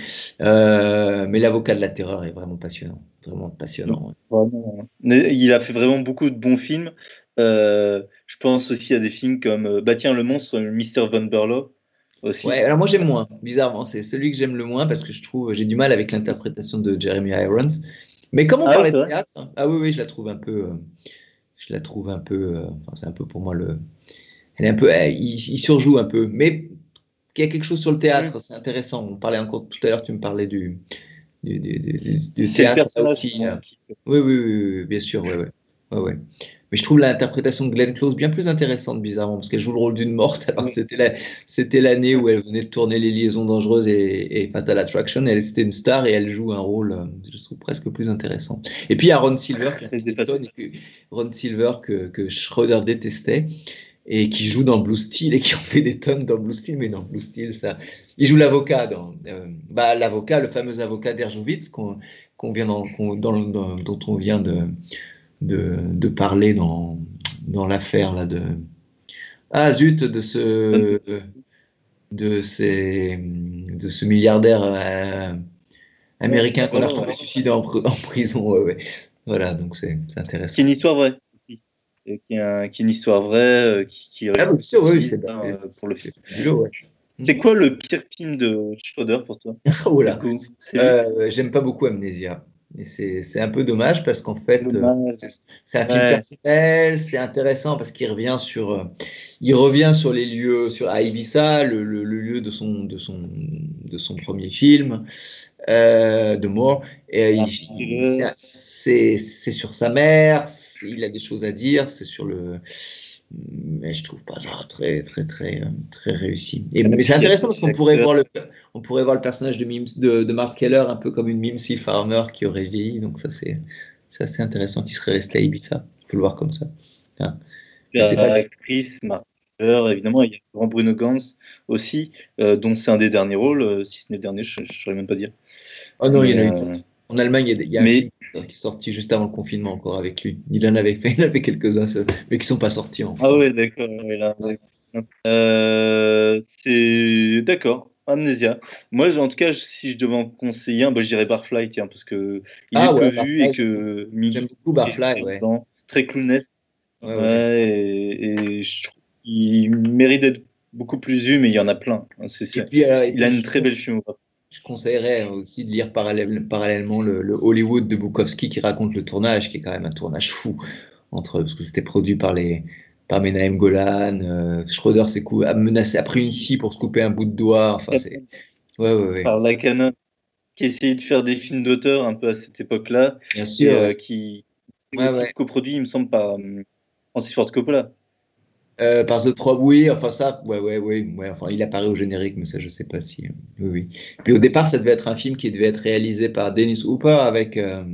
Euh, mais l'avocat de la terreur est vraiment passionnant, vraiment passionnant. Vraiment. Mais Il a fait vraiment beaucoup de bons films. Je pense aussi à des films comme Bah tiens, le monstre, Mr. Von Burlow aussi. Ouais, alors moi j'aime moins, bizarrement, c'est celui que j'aime le moins parce que je trouve j'ai du mal avec l'interprétation de Jeremy Irons. Mais comme on Ah ouais, parlait de théâtre, ah oui oui, je la trouve un peu, euh, je la trouve un peu, euh, enfin, c'est un peu pour moi le, elle est un peu, il, il surjoue un peu, mais qu'il y a quelque chose sur le théâtre, c'est intéressant. On parlait encore tout à l'heure, tu me parlais du, du, théâtre aussi. euh, oui, oui, oui, oui, bien sûr, ouais, ouais. Ouais, ouais. Mais je trouve l'interprétation de Glenn Close bien plus intéressante, bizarrement, parce qu'elle joue le rôle d'une morte. Alors que c'était c'était l'année où elle venait de tourner Les Liaisons Dangereuses et, et Fatal Attraction. Elle c'était une star et elle joue un rôle, euh, je trouve presque plus intéressant. Et puis il y a Ron Silver, qui Ron Silver que, que Schroeder détestait et qui joue dans Blue Steel et qui en fait des tonnes dans Blue Steel, mais dans Blue Steel, ça. Il joue l'avocat dans. euh, bah, l'avocat, le fameux avocat d'Erzsowitz qu'on qu'on vient dans, qu'on- dans- dans- dont on vient de, de, de parler dans, dans l'affaire là de. Ah zut, de ce. De, ces, de ce milliardaire euh, américain qu'on a retrouvé suicidé en, pr- en prison. ouais, ouais. Voilà, donc c'est c'est Qui intéressant. est une histoire vraie. Qui est, un- qui est une histoire vraie euh, qui, qui Ah, oui, c'est euh, pour le film. ouais. C'est quoi le pire film de Schroeder pour toi? [LAUGHS] Oh C'est Euh, J'aime pas beaucoup Amnesia. Et c'est un peu dommage parce qu'en fait, euh, c'est un film Ouais. personnel, c'est intéressant parce qu'il revient sur, euh, il revient sur les lieux, sur à Ibiza, le, le- le lieu de son, de son, de son premier film, euh, de Moore. Et il- Ah, c'est- sur sa mère, il a des choses à dire, c'est sur le. Mais je trouve pas ça très, très, très, euh, très réussi. Et, mais c'est intéressant parce qu'on pourrait voir le, on pourrait voir le personnage de, Mims, de, de Mark Keller un peu comme une Mimsy Farmer qui aurait vieilli. Donc ça, c'est c'est assez intéressant qu'il serait resté à Ibiza. On peut le voir comme ça. Il y c'est pas a du- Chris Marker, évidemment, il y a le grand Bruno Gans aussi, euh, dont c'est un des derniers rôles, euh, si ce n'est le dernier, je ne saurais même pas dire. Oh non, il y en a eu. En Allemagne, il y a, un mais- film qui est sorti juste avant le confinement encore avec lui. Il en avait fait, [LAUGHS] il avait quelques-uns, mais qui sont pas sortis en Ah ouais, d'accord. ouais. Euh, c'est d'accord. Amnésia. Moi, en tout cas, si je devais en conseiller un, bah, je dirais Barfly, tiens, parce que il Ah est ouais, peu vu et Barfly, que J'aime beaucoup Barfly, ouais. dedans, très clownesque. Ouais, Ouais, et, et je trouve qu'il mérite d'être beaucoup plus vu, mais il y en a plein. Puis, alors, et il a une très belle filmographie. Je conseillerais aussi de lire parallèle- parallèlement le, le Hollywood de Bukowski qui raconte le tournage, qui est quand même un tournage fou, entre, parce que c'était produit par les par Menahem Golan, euh, Schroeder s'est a menacé, a pris une scie pour se couper un bout de doigt, enfin c'est... Ouais, ouais, ouais, Par Lacana, qui essayait de faire des films d'auteur un peu à cette époque-là, bien et, sûr. euh, qui Ouais, ouais. coproduit, il me semble, par euh, Francis Ford Coppola. Euh, par The Trois oui, enfin ça, ouais, ouais, ouais, ouais, enfin il apparaît au générique, mais ça je sais pas si, euh, oui, oui. Puis au départ, ça devait être un film qui devait être réalisé par Dennis Hooper avec, euh,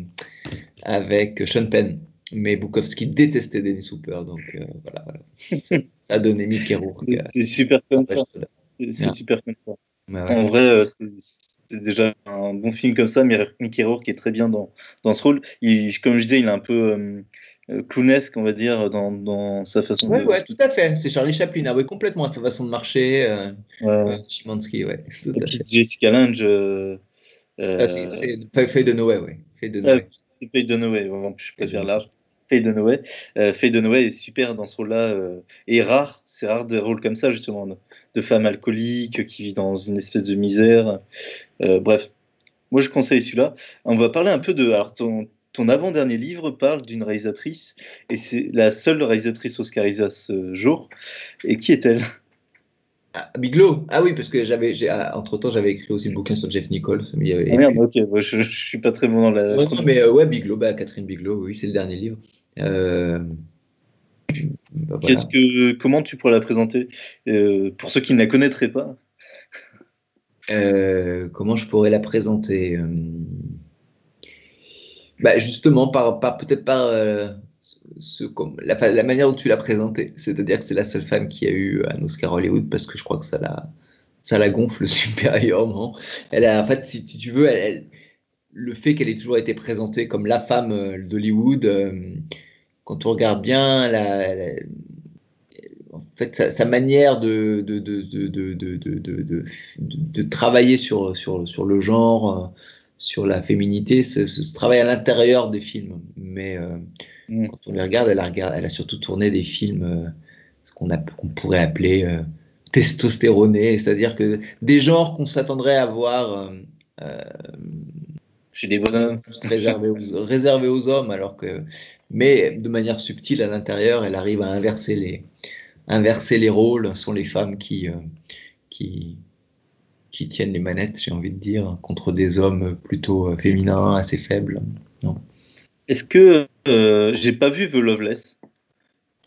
avec Sean Penn, mais Bukowski détestait Dennis Hooper, donc euh, voilà, voilà. Ça, [LAUGHS] ça a donné Mickey Rourke. C'est- super comme. C'est super comme ça. Ouais, ouais. En vrai, c'est déjà un bon film comme ça, mais Mickey Rourke est très bien dans, dans ce rôle. Il, comme je disais, il est un peu clownesque, on va dire, dans, dans sa façon Ouais, de. ouais, tout à fait. C'est Charlie Chaplin. Ah ouais, complètement. Sa façon de marcher. Euh, Ouais. euh, Chimansky, ouais. [LAUGHS] Tout à fait. Jessica Lange, euh, euh, Ah, c'est- Faye Noé, ouais. Faye Noé. c'est Faye Dunaway, vraiment, je préfère large. Faye Dunaway. Euh, Faye Dunaway est super dans ce rôle-là euh, et rare. C'est rare des rôles comme ça, justement, de, de femme alcoolique qui vit dans une espèce de misère. Euh, bref, moi, je conseille celui-là. On va parler un peu de. Alors, ton, ton avant-dernier livre parle d'une réalisatrice, et c'est la seule réalisatrice oscarisée à ce jour. Et qui est-elle? Ah, Biglow Ah oui, parce que j'avais, ah, entre-temps, j'avais écrit aussi le bouquin sur Jeff Nichols. Mais il y avait... Ah merde, ok, moi, je, je suis pas très bon dans la. Ouais, non, mais euh, ouais, Biglow, bah, Catherine Biglow, oui, c'est le dernier livre. Euh, bah, voilà. Que, comment tu pourrais la présenter? Euh, Pour ceux qui ne la connaîtraient pas. Euh, comment je pourrais la présenter? Bah, Justement, par, par, peut-être par euh, ce, la, la manière dont tu l'as présentée. C'est-à-dire que c'est la seule femme qui a eu un Oscar Hollywood parce que je crois que ça la, ça la gonfle supérieurement. Elle a, en fait, si, tu veux, elle- le fait qu'elle ait toujours été présentée comme la femme euh, d'Hollywood, euh, quand on regarde bien, en fait, sa, manière de, de, de, de, de, travailler sur, sur, sur le genre, euh, sur la féminité, ce, travail à l'intérieur des films. Mais euh, Mm. quand on les regarde, elle a, regard- elle a surtout tourné des films euh, ce qu'on pourrait appeler euh, testostéronés, c'est-à-dire que des genres qu'on s'attendrait à voir euh, Chez des bonhommes. réservés aux, réservés aux hommes, alors que, mais de manière subtile à l'intérieur, elle arrive à inverser les, inverser les rôles. Ce sont les femmes qui, qui, qui tiennent les manettes, j'ai envie de dire, contre des hommes plutôt euh, féminins, assez faibles. Est-ce que euh, j'ai pas vu The Loveless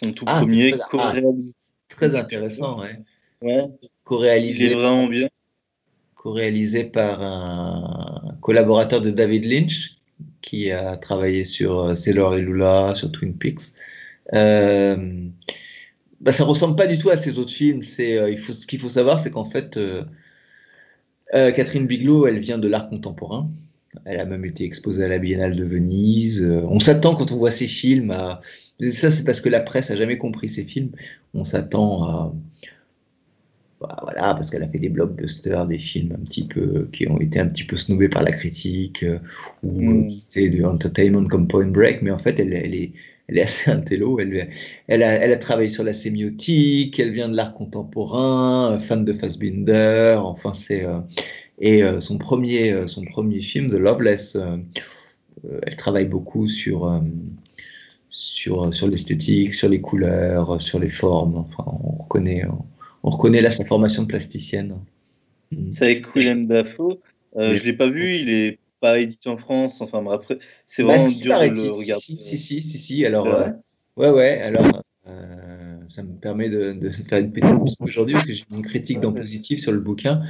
Ton tout Ah, c'est premier très- ah, co-réalisé. Très intéressant, ouais. Ouais, il est Co-réalisé, vraiment bien. co-réalisé par un collaborateur de David Lynch, qui a travaillé sur euh, Sailor et Lula, sur Twin Peaks. Euh, bah, ça ressemble pas du tout à ces autres films. C'est, euh, il faut, ce qu'il faut savoir, c'est qu'en fait, euh, euh, Catherine Biglow, elle vient de l'art contemporain. Elle a même été exposée à la Biennale de Venise. Euh, on s'attend quand on voit ces films à... Ça, c'est parce que la presse a jamais compris ces films. On s'attend à... Bah, voilà, parce qu'elle a fait des blockbusters, des films un petit peu qui ont été un petit peu snobés par la critique, euh, ou Mm. qui étaient entertainment comme Point Break, mais en fait, elle, elle est, elle est assez [LAUGHS] intello. Elle, elle, a, elle a travaillé sur la sémiotique, elle vient de l'art contemporain, euh, fan de Fassbinder, enfin, c'est. euh, et euh, son, premier, euh, son premier film, The Loveless, elle travaille beaucoup sur, sur, sur l'esthétique, sur les couleurs, sur les formes. Enfin, on reconnaît, on, on reconnaît là sa formation de plasticienne. C'est avec Willem Dafoe. Je l'ai pas vu, il est pas édité en France. Enfin, mais après, c'est Bah, vraiment si, dur de le regarder. Si, si, si, si, si. Alors, vrai euh, ouais, ouais. Alors, euh, ça me permet de, de faire une petite aujourd'hui parce que j'ai une critique dans Positif sur le bouquin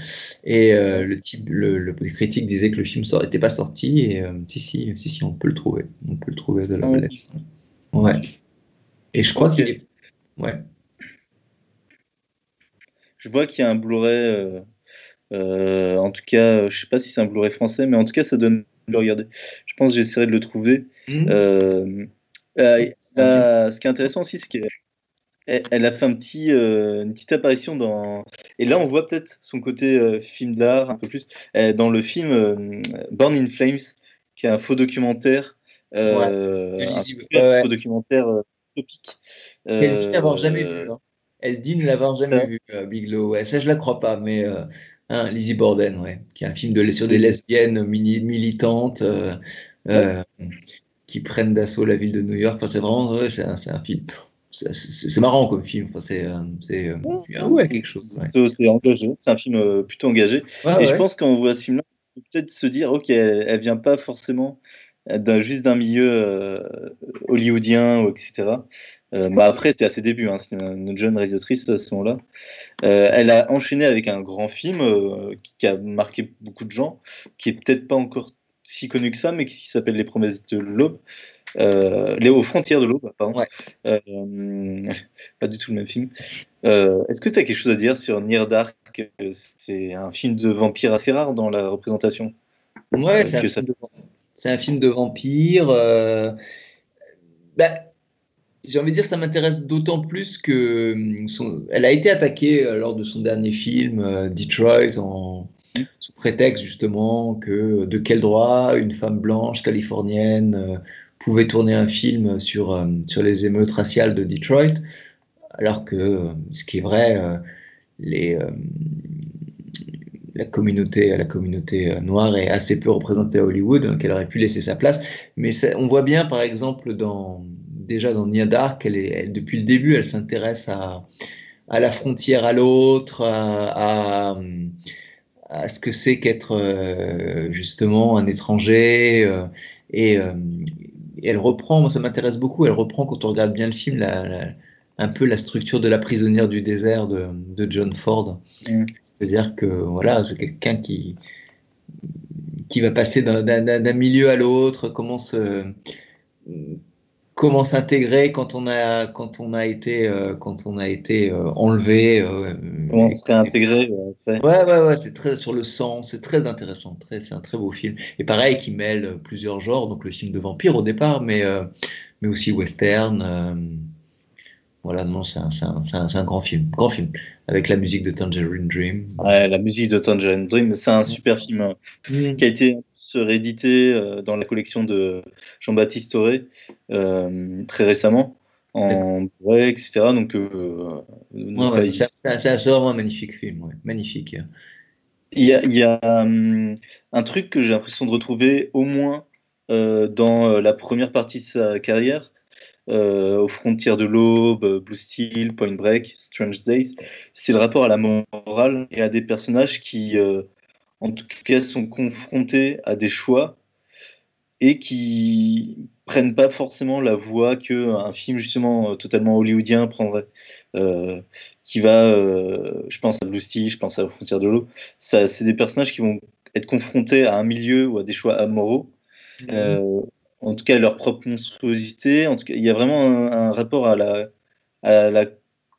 et euh, le type, le, le critique disait que le film n'était pas sorti et euh, si, si, si, si, on peut le trouver. On peut le trouver de la Ah blesse. Ouais. Et je crois Ok. qu'il est. Ouais. Je vois qu'il y a un Blu-ray. Euh, en tout cas, je sais pas si c'est un Blu-ray français, mais en tout cas, ça donne de le regarder. Je pense que j'essaierai de le trouver. Mm. Euh, euh, ce qui est intéressant aussi, c'est qu'elle elle a fait un petit, une petite apparition dans. Et là, on voit peut-être son côté film d'art un peu plus dans le film Born in Flames, qui est un faux documentaire. un faux documentaire topique. Elle dit n'avoir jamais vu. hein. Elle dit ne l'avoir jamais vu, Biglow. Ouais, ça, je la crois pas, mais hein, Lizzie Borden, ouais, qui est un film de, sur des lesbiennes mini- militantes euh, euh, qui prennent d'assaut la ville de New York. Enfin, c'est vraiment, ouais, c'est un, film. C'est marrant comme film. Enfin, c'est, c'est, ah ouais, quelque chose. Ouais. C'est engagé, c'est un film plutôt engagé. Et je pense qu'on voit ce film-là, peut-être se dire, ok, elle, elle vient pas forcément d'un, juste d'un milieu euh, hollywoodien, ou etc. Euh, bah après, c'était à ses débuts, hein, c'était une, une jeune réalisatrice à ce moment-là. Euh, elle a enchaîné avec un grand film euh, qui, qui a marqué beaucoup de gens, qui est peut-être pas encore si connu que ça, mais qui s'appelle Les Promesses de l'Aube. Euh, les aux frontières de l'aube, pardon. Ouais. [LAUGHS] Pas du tout le même film. Est-ce que tu as quelque chose à dire sur Near Dark? C'est un film de vampire assez rare dans la représentation. Ouais, c'est un, ça- film de... c'est un film de vampire. bah, j'ai envie de dire, ça m'intéresse d'autant plus que hum, son- elle a été attaquée euh, lors de son dernier film, euh, Detroit, en... sous prétexte justement que de quel droit une femme blanche californienne euh, pouvait tourner un film sur, euh, sur les émeutes raciales de Detroit, alors que, euh, ce qui est vrai, euh, euh, la communauté, la communauté euh, noire est assez peu représentée à Hollywood, donc elle aurait pu laisser sa place. Mais on voit bien, par exemple, dans, déjà dans Nia Dark, elle est, depuis le début, elle s'intéresse à, à la frontière à l'autre, à, à, ce que c'est qu'être euh, justement un étranger. Euh, et, elle reprend, moi ça m'intéresse beaucoup, elle reprend quand on regarde bien le film la, un peu la structure de la prisonnière du désert de, de John Ford. Mm. C'est-à-dire que voilà, c'est quelqu'un qui, qui va passer d'un milieu à l'autre, comment se comment s'intégrer quand on a quand on a été euh, quand on a été euh, enlevé euh, comment se réintégrer ouais ouais ouais c'est très sur le sang c'est très intéressant très c'est un très beau film et pareil qui mêle plusieurs genres donc le film de vampire au départ mais mais aussi western voilà, non, c'est un, un, un, grand film, grand film, avec la musique de Tangerine Dream. Ouais, la musique de Tangerine Dream, c'est un super film hein, mm. qui a été réédité euh, dans la collection de Jean-Baptiste Auré euh, très récemment en vrai, etc. Donc, euh, c'est vraiment un magnifique film, ouais. magnifique. Il y a, il y a un truc que j'ai l'impression de retrouver au moins dans la première partie de sa carrière, euh, aux frontières de l'aube, Blue Steel, Point Break, Strange Days, c'est le rapport à la morale et à des personnages qui, euh, en tout cas, sont confrontés à des choix et qui prennent pas forcément la voie qu'un film justement euh, totalement hollywoodien prendrait. qui va, je pense à Blue Steel, je pense à aux frontières de l'aube, c'est des personnages qui vont être confrontés à un milieu ou à des choix amoraux. Mmh en tout cas leur propre monstruosité. En tout cas, il y a vraiment un, rapport à la, à la,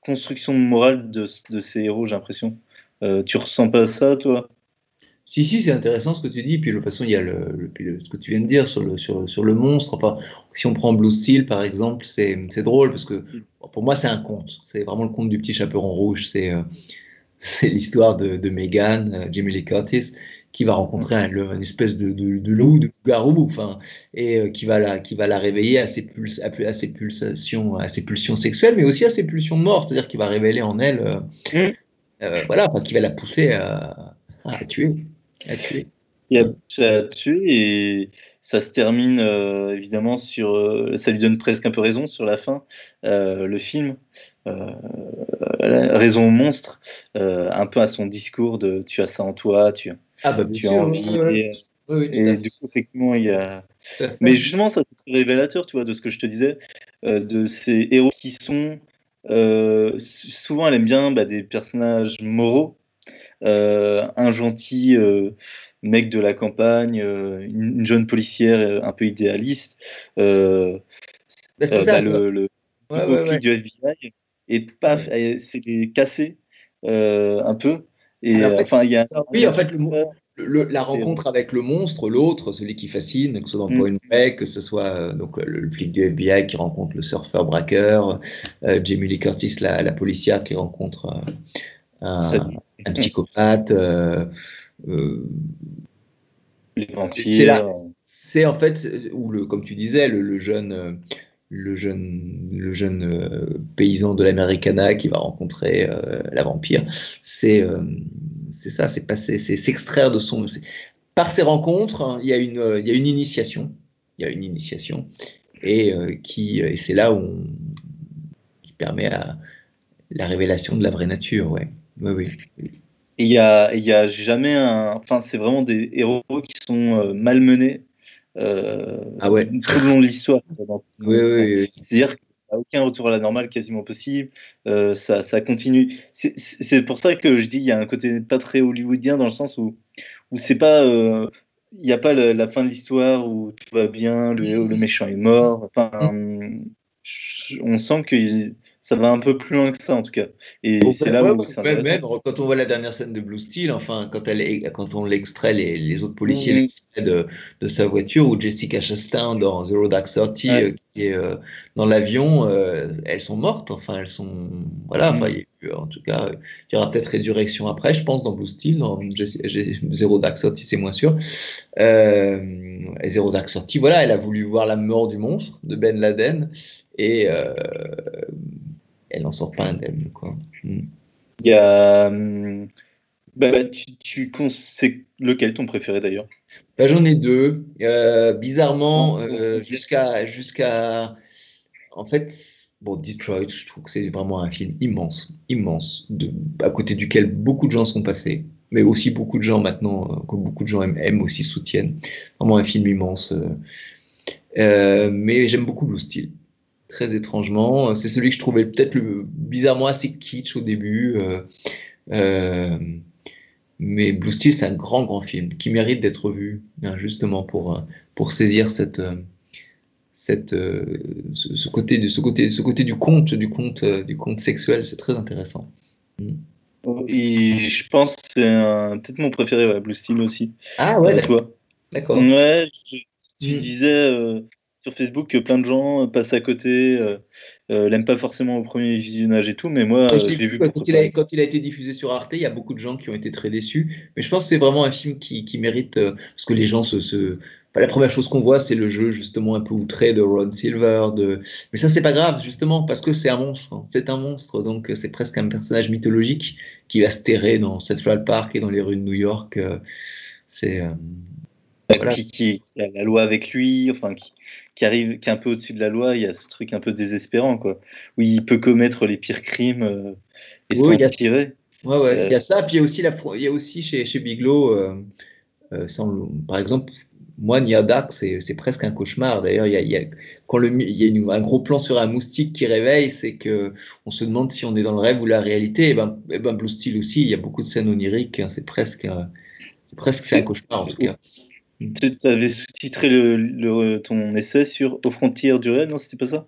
construction morale de, de ces héros, j'ai l'impression. Euh, tu ressens pas ça, toi? Si, si, c'est intéressant ce que tu dis. Puis de toute façon, il y a le, ce que tu viens de dire sur le, sur, sur le monstre. Enfin, si on prend Blue Steel, par exemple, c'est drôle parce que pour moi, c'est un conte. C'est vraiment le conte du petit chaperon rouge. C'est euh, [LAUGHS] c'est l'histoire de, de Megan, euh, Jamie Lee Curtis, qui va rencontrer un, une espèce de, de, loup, de garou, enfin, et euh, qui va la, qui va la réveiller à ses, à, ses pulsations, à ses pulsions sexuelles, mais aussi à ses pulsions de mort, c'est-à-dire qu'il va révéler en elle, mm. voilà, enfin, qui va la pousser à, à tuer, à tuer. Il a, tué et ça se termine évidemment sur. ça lui donne presque un peu raison sur la fin, le film. raison au monstre, un peu à son discours de tu as ça en toi, tu, ah bah tu as envie. et, du coup, effectivement, il y a. Mais justement, ça c'est révélateur, tu vois, de ce que je te disais, euh, de ces héros qui sont. Euh, souvent, elle aime bien bah, des personnages moraux, euh, un gentil mec de la campagne, une, jeune policière un peu idéaliste, bah, ça, bah, le, le ouais, du FBI, et paf, c'est cassé un peu. Et enfin, il y a. Oui, en fait, la rencontre avec le monstre, l'autre, celui qui fascine, que ce soit dans mm. Point Break, que ce soit euh, donc, le, flic du FBI qui rencontre le surfeur braqueur, euh, Jamie Lee Curtis, la, la, policière qui rencontre euh, un, un, psychopathe. c'est en fait, le, comme tu disais, le, le jeune le jeune, le jeune euh, paysan de l'Americana qui va rencontrer euh, la vampire. C'est euh, c'est ça, c'est passer, c'est s'extraire de son. Par ces rencontres, hein, il, y a une, il y a une initiation. Il y a une initiation. Et, qui, et c'est là où on, qui permet à la révélation de la vraie nature. Ouais. Oui, oui. il n'y a, y a jamais un. Enfin, c'est vraiment des héros qui sont malmenés euh, ah ouais. tout le long de l'histoire. [LAUGHS] oui, oui, C'est-à-dire qu'il n'y a aucun retour à la normale quasiment possible. Euh, ça, ça, continue. C'est pour ça que je dis qu'il y a un côté pas très hollywoodien dans le sens où, où c'est pas. Euh, il n'y a pas la, fin de l'histoire où tout va bien, le, le méchant est mort. Enfin, on sent que ça va un peu plus loin que ça en tout cas. Et c'est là où même, même, quand on voit la dernière scène de Blue Steel, enfin quand elle est, quand on l'extrait les, les, autres policiers de, de, sa voiture ou Jessica Chastain dans Zero Dark Thirty euh, qui est euh, dans l'avion, euh, elles sont mortes. Enfin elles sont voilà. Enfin en tout cas il y aura peut-être résurrection après, je pense dans Blue Steel. Dans Zero Dark Thirty c'est moins sûr. et Zero Dark Thirty voilà, elle a voulu voir la mort du monstre de Ben Laden et elle n'en sort pas indemne. Quoi. Hmm. Il y a hum, Bah, bah, tu, c'est lequel ton préféré d'ailleurs? Bah, J'en ai deux. Euh, bizarrement, euh, jusqu'à jusqu'à en fait, bon, Detroit, je trouve que c'est vraiment un film immense, immense, de, à côté duquel beaucoup de gens sont passés, mais aussi beaucoup de gens maintenant, euh, que beaucoup de gens aiment, aiment aussi soutiennent. Vraiment un film immense. euh. Euh, mais j'aime beaucoup Blue Steel. Très étrangement, c'est celui que je trouvais peut-être le bizarrement assez kitsch au début. euh, euh, mais Blue Steel, c'est un grand, grand film qui mérite d'être vu, hein, justement pour, euh, pour saisir cette, euh, cette, euh, ce, côté, de, ce, côté, ce côté du conte, du conte, euh, du conte sexuel. C'est très intéressant. Et je pense que c'est peut-être mon préféré, ouais, Blue Steel aussi. Ah ouais, Euh, d'accord. Ouais, je- tu Mm. disais euh, sur Facebook que plein de gens euh, passent à côté, euh, euh, l'aiment pas forcément au premier visionnage et tout, mais moi, Quand euh, vu, vu quand, il a, quand il a été diffusé sur Arte, il y a beaucoup de gens qui ont été très déçus. Mais je pense que c'est vraiment un film qui, qui mérite, euh, parce que les gens se... se... enfin, la première chose qu'on voit, c'est le jeu justement un peu outré de Ron Silver. De... Mais ça, c'est pas grave, justement, parce que c'est un monstre. hein. C'est un monstre, donc c'est presque un personnage mythologique qui va se terrer dans Central Park et dans les rues de New York. C'est... Voilà. qui a la loi avec lui, enfin qui, qui arrive, qui est un peu au-dessus de la loi, il y a ce truc un peu désespérant, quoi, où il peut commettre les pires crimes euh, et Oui, il y a- s'en tirer. Ouais, ouais, Euh, il y a ça, puis il y a aussi, la, il y a aussi chez, chez Bigelow, euh, euh, sans par exemple, moi, Near Dark, c'est presque un cauchemar. D'ailleurs, il y a, il y a- quand le, il y a une- un gros plan sur un moustique qui réveille, c'est que on se demande si on est dans le rêve ou la réalité. Et ben, et ben Blue Steel aussi, il y a beaucoup de scènes oniriques. hein, c'est presque, c'est presque un cauchemar en tout cas. Tu avais sous-titré le, le- ton essai sur Aux frontières du réel, non, c'était pas ça?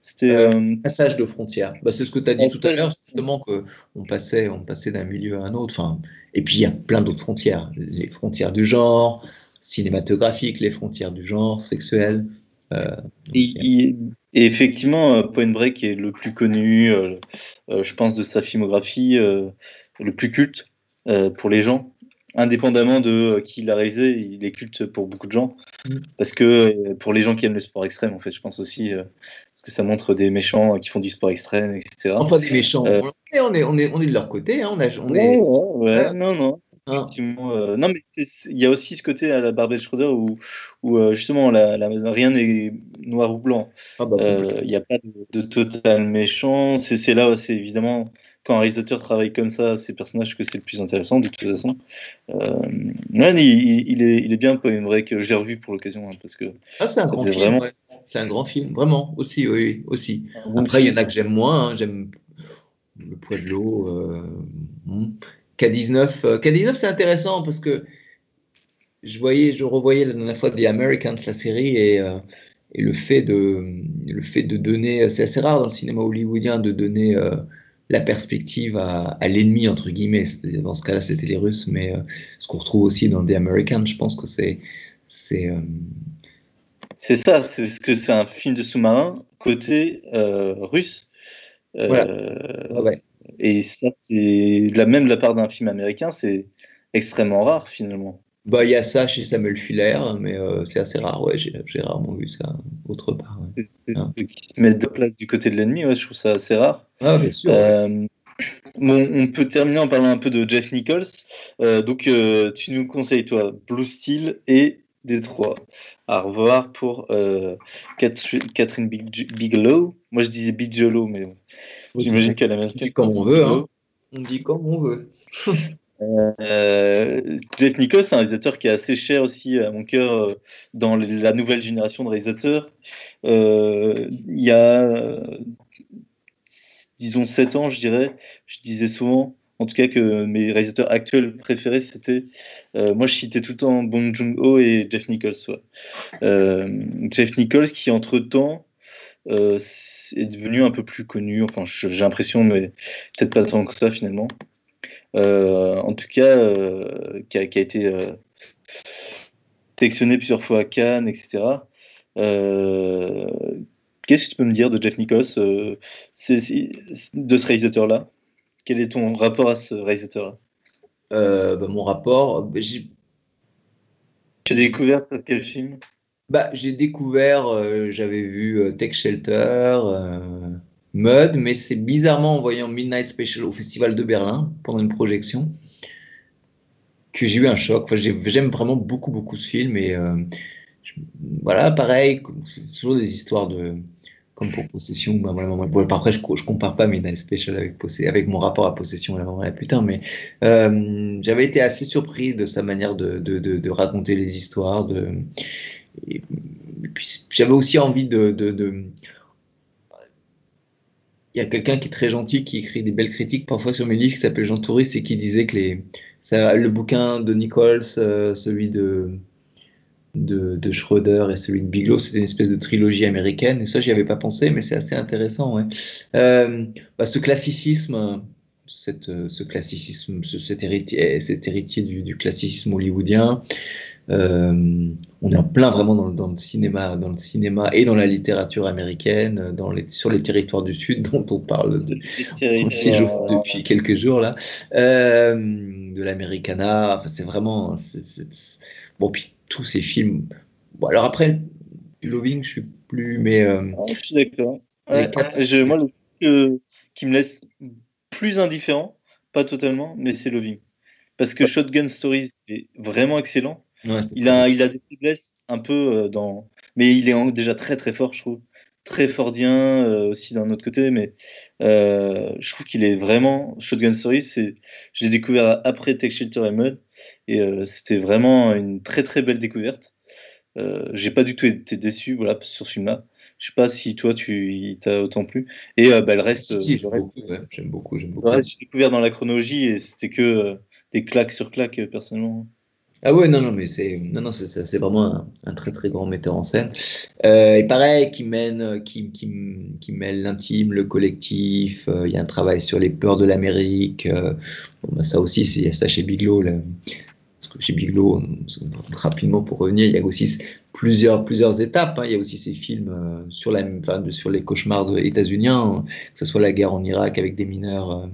C'était. Euh, euh, Passage de frontières. Bah, c'est ce que tu as dit tout à l'heure, justement, qu'on passait, on passait d'un milieu à un autre. Enfin, et puis, il y a plein d'autres frontières. Les frontières du genre, cinématographiques, les frontières du genre, sexuelles. Euh, et effectivement, Point Break est le plus connu, euh, je pense, de sa filmographie, le plus culte pour les gens. Indépendamment de euh, qui l'a réalisé, il est culte pour beaucoup de gens. Mm. Parce que euh, pour les gens qui aiment le sport extrême, en fait, je pense aussi, euh, parce que ça montre des méchants qui font du sport extrême, etc. Enfin, des méchants. Euh, on, est, on, est, on est de leur côté. Hein, on a, on Ouais, est, ouais, ouais, Ouais. non, non. euh, non, mais il y a aussi ce côté à la Barbet Schroeder où, où justement la, la- rien n'est noir ou blanc. Ah, bah, Euh, Il n'y a pas de, de total méchant. C'est c'est là, c'est évidemment quand un réalisateur travaille comme ça, ces personnages que c'est le plus intéressant de toute façon. Euh, il, il est, il est bien, Point Break, que j'ai revu pour l'occasion, hein, parce que ah, c'est un grand film. vraiment- ouais. C'est un grand film, vraiment. Aussi, oui, aussi. Après, il y en a que j'aime moins. hein. J'aime le poids de l'eau. euh, hmm. K19, euh, K19 c'est intéressant parce que je voyais, je revoyais la dernière fois The Americans, la série, et, euh, et le fait de, le fait de donner, c'est assez rare dans le cinéma hollywoodien de donner euh, la perspective à, à l'ennemi entre guillemets. Dans ce cas-là, c'était les Russes, mais euh, ce qu'on retrouve aussi dans The Americans, je pense que c'est, c'est, euh, C'est ça, c'est parce que c'est un film de sous-marin côté euh, russe. Ouais, ouais. Et ça, c'est la même de la part d'un film américain, c'est extrêmement rare finalement. Bah, il y a ça chez Samuel Fuller, mais euh, c'est assez rare. Ouais, j'ai, j'ai rarement vu ça autre part. ouais. Ceux Qui se mettent de place du côté de l'ennemi, ouais, je trouve ça assez rare. Ah, bien sûr. ouais. Euh, bon, on peut terminer en parlant un peu de Jeff Nichols. Euh, donc, euh, tu nous conseilles, toi, Blue Steel et Détroit. À revoir pour euh, Catherine Catherine Big- Bigelow. Moi, je disais Bigelow, mais j'imagine qu'elle a même On dit comme on veut, hein. On dit comme on veut. [LAUGHS] Euh, Jeff Nichols, un réalisateur qui est assez cher aussi à mon cœur euh, dans la nouvelle génération de réalisateurs. Euh, il y a, disons, 7 ans, je dirais, je disais souvent, en tout cas, que mes réalisateurs actuels préférés, c'était. moi, je citais tout le temps Bong Joon-ho et Jeff Nichols. Jeff Nichols, qui entre-temps est devenu un peu plus connu, enfin, j'ai l'impression, mais peut-être pas tant que ça finalement. Euh, en tout cas, euh, qui, a, qui a été euh, sélectionné plusieurs fois à Cannes, etc. Qu'est-ce que tu peux me dire de Jeff euh, c'est- de ce réalisateur-là? Quel est ton rapport à ce réalisateur-là? Euh, bah, mon rapport, bah, j'ai Tu as découvert quel film? Bah, j'ai découvert, euh, j'avais vu Tech Shelter, Mud, mais c'est bizarrement en voyant Midnight Special au Festival de Berlin pendant une projection que j'ai eu un choc. Enfin, J'aime vraiment beaucoup, beaucoup ce film. Et euh, voilà, pareil, c'est toujours des histoires de. Comme pour Possession, bah, après je, je compare pas Midnight Special avec, avec mon rapport à Possession la putain, mais euh, j'avais été assez surpris de sa manière de, raconter les histoires. De, puis j'avais aussi envie de, il y a quelqu'un qui est très gentil, qui écrit des belles critiques parfois sur mes livres, qui s'appelle Jean Touriste et qui disait que les, ça, le bouquin de Nichols, euh, celui de, de, Schroeder et celui de Bigelow, c'était une espèce de trilogie américaine. Et ça, j'y avais pas pensé, mais c'est assez intéressant. Ouais. Euh, bah, ce classicisme, cette, ce classicisme, cet héritier, cet héritier du classicisme hollywoodien, euh, on est en plein vraiment dans, le cinéma, dans le cinéma et dans la littérature américaine, dans les, sur les territoires du Sud [LAUGHS] dont on parle de, depuis quelques jours là, euh, de l'Americana. Enfin, c'est vraiment bon. Puis tous ces films. Bon, alors après, Loving, je suis plus, mais. Euh, je suis d'accord. moi, le truc qui me laisse plus indifférent, pas totalement, mais c'est Loving. Parce que Shotgun Stories est vraiment excellent il, a, il a des faiblesses un peu euh, dans. Mais il est déjà très très fort, je trouve. Très fordien euh, aussi d'un autre côté, mais euh, je trouve qu'il est vraiment. Shotgun Story, c'est... je l'ai découvert après Tech Shelter et Mud, et c'était vraiment une très très belle découverte. j'ai pas du tout été déçu voilà, sur ce film-là. Je sais pas si toi, tu t'as autant plu. Et bah, le reste, j'aime beaucoup, j'aime beaucoup, j'ai découvert dans la chronologie et c'était que des claques sur claques, personnellement. Ah ouais, non, non, mais c'est non, non, vraiment un, très très grand metteur en scène. Euh, et pareil, qui mène, qui, qui, mêle l'intime, le collectif. Euh, il y a un travail sur les peurs de l'Amérique. Euh, bah, ça aussi, il y a ça chez Biglow. Là. Parce que chez Biglow, rapidement pour revenir, il y a aussi plusieurs, plusieurs étapes. Hein. Il y a aussi ces films sur, la, sur les cauchemars états-uniens, que ce soit la guerre en Irak avec des mineurs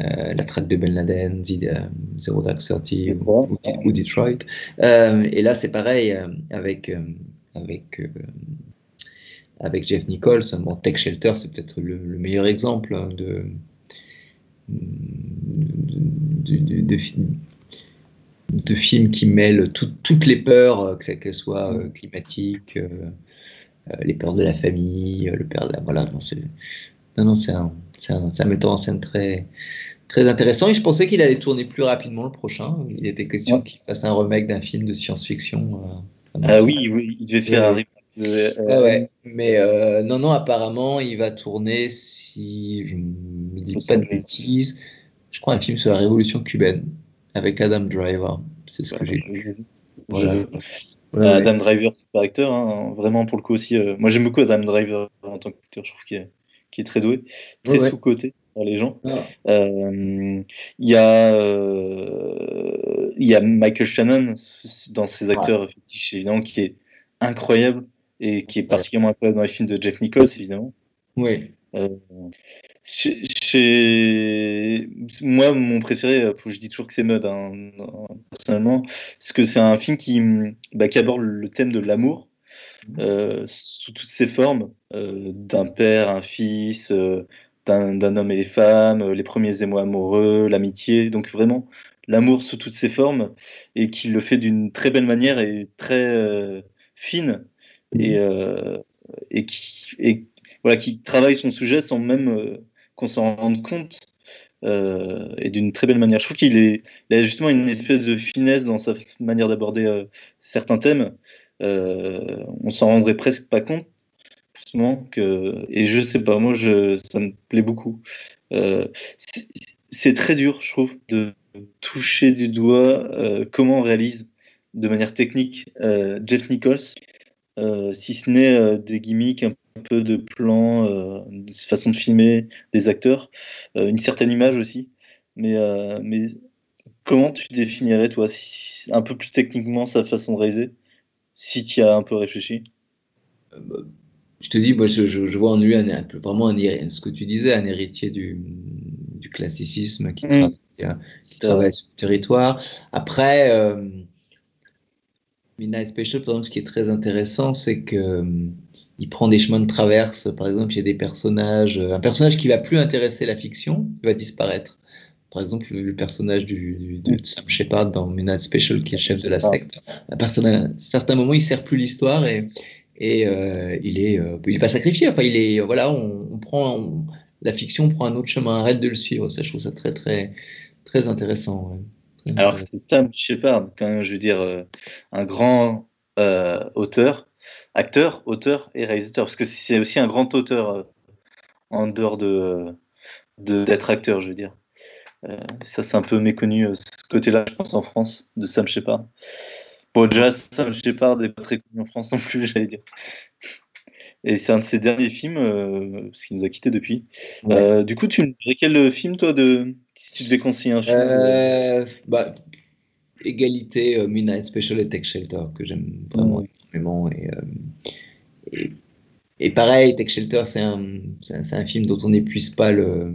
euh, la traque de Ben Laden, euh, Zero Dark Thirty ou, ou, Detroit. Euh, et là, c'est pareil avec, avec, avec Jeff Nichols. Bon, Tech Shelter, c'est peut-être le, meilleur exemple hein, de, de, de, de films qui mêlent toutes les peurs, qu'elles soient climatiques, les peurs de la famille, le père de la. Voilà, non, c'est, non, non, c'est un c'est un, metteur en scène très, très intéressant et je pensais qu'il allait tourner plus rapidement le prochain. Il était question qu'il fasse un remake d'un film de science-fiction. Euh, ah oui, oui, il devait faire un remake. Euh, ah ouais. Mais euh, non, non, apparemment, il va tourner, si je ne dis pas de bêtises, je crois un film sur la révolution cubaine avec Adam Driver. C'est ce que j'ai vu. Adam Driver, super acteur, hein, vraiment pour le coup aussi. moi j'aime beaucoup Adam Driver en tant qu'acteur, je trouve qu'il est qui est très doué, très sous-coté par les gens. Ah. Euh, il y, a, euh, y a Michael Shannon dans ses acteurs ouais. évidemment, qui est incroyable et qui est particulièrement incroyable dans les films de Jack Nichols, évidemment. Oui. Euh, chez, Moi, mon préféré, je dis toujours que c'est Mud, hein, personnellement, parce que c'est un film qui, bah, qui aborde le thème de l'amour euh, sous toutes ses formes, euh, d'un père, un fils, euh, d'un homme et les femmes, les premiers émois amoureux, l'amitié, donc vraiment l'amour sous toutes ses formes, et qui le fait d'une très belle manière et très fine, et, et, qui, et, voilà, qui travaille son sujet sans même qu'on s'en rende compte. et d'une très belle manière. Je trouve qu'il est, a justement une espèce de finesse dans sa manière d'aborder certains thèmes euh, on s'en rendrait presque pas compte. Que, et je sais pas, moi, je, ça me plaît beaucoup. Euh, c'est très dur, je trouve, de toucher du doigt euh, comment on réalise de manière technique Jeff Nichols, si ce n'est des gimmicks, un peu de plans, de façon de filmer des acteurs, une certaine image aussi. Mais, mais comment tu définirais, toi, un peu plus techniquement sa façon de réaliser? Si tu as un peu réfléchi euh, bah, Je te dis, moi, je, vois en lui un, vraiment un, ce que tu disais, un héritier du, classicisme qui, mm. travaille, sur le territoire. Après, euh, Midnight Special, par exemple, ce qui est très intéressant, c'est que euh, il prend des chemins de traverse. Par exemple, il y a des personnages, un personnage qui va plus intéresser la fiction, va disparaître. Par exemple, le personnage du, du- de Sam Shepard dans Midnight Special, qui est le chef de la secte, à partir d'un certain moment, il sert plus l'histoire et, et euh, il est, euh, il est pas sacrifié. Enfin, il est, voilà, on, on prend on- la fiction prend un autre chemin, arrête de le suivre. Ça, je trouve ça très, très, très intéressant. ouais. Très Alors intéressant. c'est Sam Shepard, quand même, je veux dire, euh, un grand auteur, acteur, auteur et réalisateur, parce que c'est aussi un grand auteur en dehors de de- d'être acteur, je veux dire. Euh, ça, c'est un peu méconnu, euh, ce côté-là, je pense, en France, de Sam Shepard. Bon, déjà, Sam Shepard n'est pas très connu en France [LAUGHS] non plus, j'allais dire. Et c'est un de ses derniers films, euh, parce qu'il nous a quittés depuis. Ouais. Euh, du coup, tu me dirais quel film, toi, de... si tu devais conseiller un film Euh, bah, égalité, Midnight Special et Tech Shelter, que j'aime vraiment énormément. Et, et, et pareil, Tech Shelter, c'est un, un, c'est un film dont on n'épuise pas le.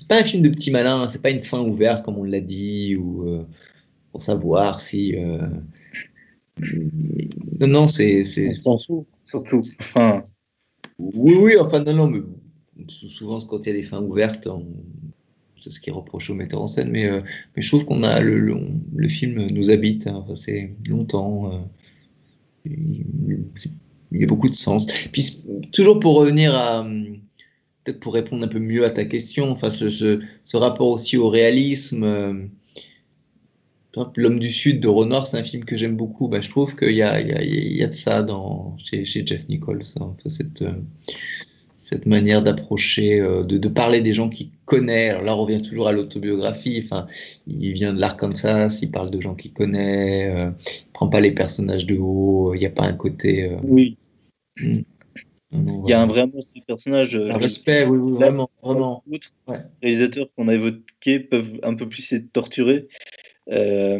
C'est pas un film de petit malin, c'est pas une fin ouverte comme on l'a dit, ou euh, pour savoir si. euh, Non, non, c'est. On s'en surtout. Enfin, Oui, oui, enfin, non, non, mais sou- souvent, quand il y a des fins ouvertes, on- c'est ce qui est reproché au metteur en scène, mais, euh, mais je trouve qu'on a le, le, le film nous habite, hein, enfin, c'est longtemps, il, y a beaucoup de sens. Puis, toujours pour revenir à, hum, peut-être pour répondre un peu mieux à ta question, enfin, ce, ce, ce rapport aussi au réalisme, euh, L'homme du Sud de Renoir, c'est un film que j'aime beaucoup. Bah, je trouve qu'il y a, il y, a, il y a de ça dans, chez, chez Jeff Nichols, hein, cette, euh, cette manière d'approcher, euh, de, de parler des gens qu'il connaît. Alors là, on revient toujours à l'autobiographie. Enfin, il vient de l'Arkansas, il parle de gens qu'il connaît, il prend pas les personnages de haut, il n'y a pas un côté. oui, il y a un vrai amour du personnage. euh, Un respect, oui, oui, vraiment, vraiment. Outre, Ouais. les réalisateurs qu'on a évoqués peuvent un peu plus être torturés. Euh,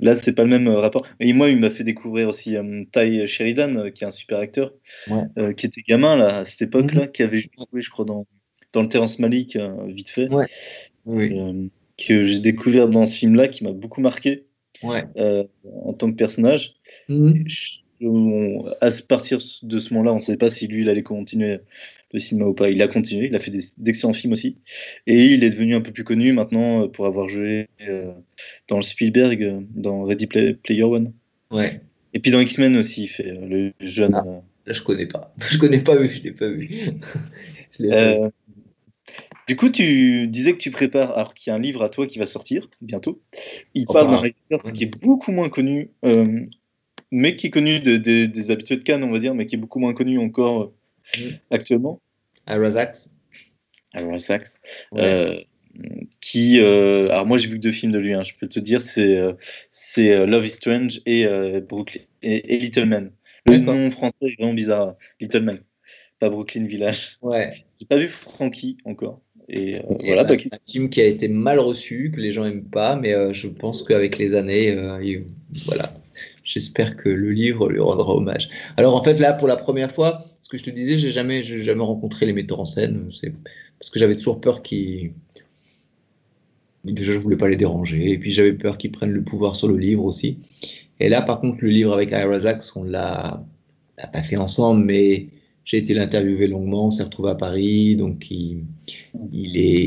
là, c'est pas le même euh, rapport. Et moi, il m'a fait découvrir aussi euh, Ty Sheridan, qui est un super acteur, Ouais. euh, qui était gamin là, à cette époque-là, qui avait joué, je crois, dans, dans le Terrence Malick, euh, vite fait, Ouais. Oui, que j'ai découvert dans ce film-là, qui m'a beaucoup marqué en tant que personnage. Mhm. Je- on- à partir de ce moment-là, on ne savait pas si lui, il allait continuer le cinéma ou pas. Il a continué, il a fait d'excellents films aussi. Et il est devenu un peu plus connu maintenant euh, pour avoir joué euh, dans le Spielberg, euh, dans Ready Play- Player One. Ouais. Et puis dans X-Men aussi, il fait le jeune. Ah. Là, je connais pas. [LAUGHS] Je connais pas, mais je l'ai pas vu. [LAUGHS] Je l'ai pas vu. du coup, tu disais que tu prépares, alors qu'il y a un livre à toi qui va sortir bientôt. Il parle d'un réalisateur qui est beaucoup moins connu, euh, mais qui est connu de- de- des habitués de Cannes, on va dire, mais qui est beaucoup moins connu encore euh, Mm. actuellement. Ira Sachs. Ira Sachs. Ouais. Euh, qui, euh, alors moi j'ai vu que deux films de lui, hein, je peux te dire, c'est euh, c'est euh, Love is Strange et, euh, Brooklyn, et, et Little Man. Le nom français est vraiment bizarre, Little Man, pas Brooklyn Village. Ouais. [LAUGHS] J'ai pas vu Frankie encore. Et euh, voilà, bah, c'est un film qui a été mal reçu, que les gens aiment pas, mais euh, je pense qu'avec les années, euh, il- voilà, j'espère que le livre lui rendra hommage. Alors en fait là, pour la première fois, ce que je te disais, j'ai jamais, jamais rencontré les metteurs en scène, c'est parce que j'avais toujours peur qu'ils, déjà je voulais pas les déranger, et puis j'avais peur qu'ils prennent le pouvoir sur le livre aussi. Et là, par contre, le livre avec Ira Sachs, on l'a, pas fait ensemble, mais j'ai été l'interviewer longuement, on s'est retrouvé à Paris, donc il, il, est,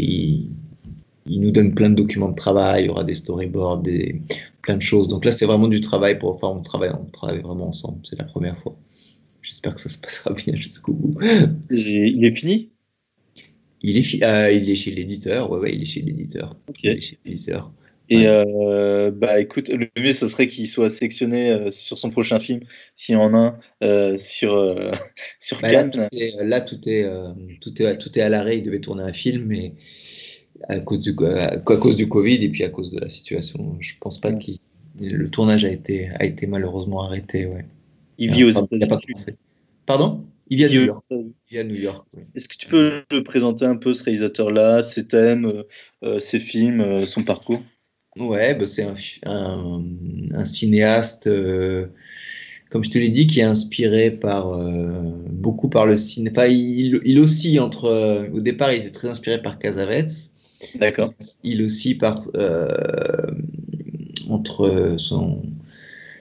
il nous donne plein de documents de travail, il y aura des storyboards, des, plein de choses. Donc là, c'est vraiment du travail pour, enfin, on travaille, on travaille vraiment ensemble, c'est la première fois. J'espère que ça se passera [LAUGHS] bien jusqu'au bout. Il est fini? Il est, euh, il est chez l'éditeur, ouais, ouais, il est chez l'éditeur. Ok. Il est chez l'éditeur. Et euh, bah écoute, le mieux, ça serait qu'il soit sélectionné euh, sur son prochain film, s'il y en a un, euh, sur, [LAUGHS] sur Bah, là, Cannes. tout est, là, tout est, tout est, tout est à l'arrêt. Il devait tourner un film, mais à cause du, à, à cause du Covid et puis à cause de la situation, je pense pas qu'il le tournage a été, a été malheureusement arrêté. Ouais. Il vit aux Enfin, États-Unis. Pardon? Il vit à New York. États-Unis. Il vit à New York. oui. Est-ce que tu peux le présenter un peu, ce réalisateur-là, ses thèmes, euh, euh, ses films, euh, son parcours? Ouais, bah, c'est un, un, un cinéaste, euh, comme je te l'ai dit, qui est inspiré par euh, beaucoup par le cinéma. il, il oscille entre. euh, au départ, il était très inspiré par Cassavetes. D'accord. Il aussi par euh, entre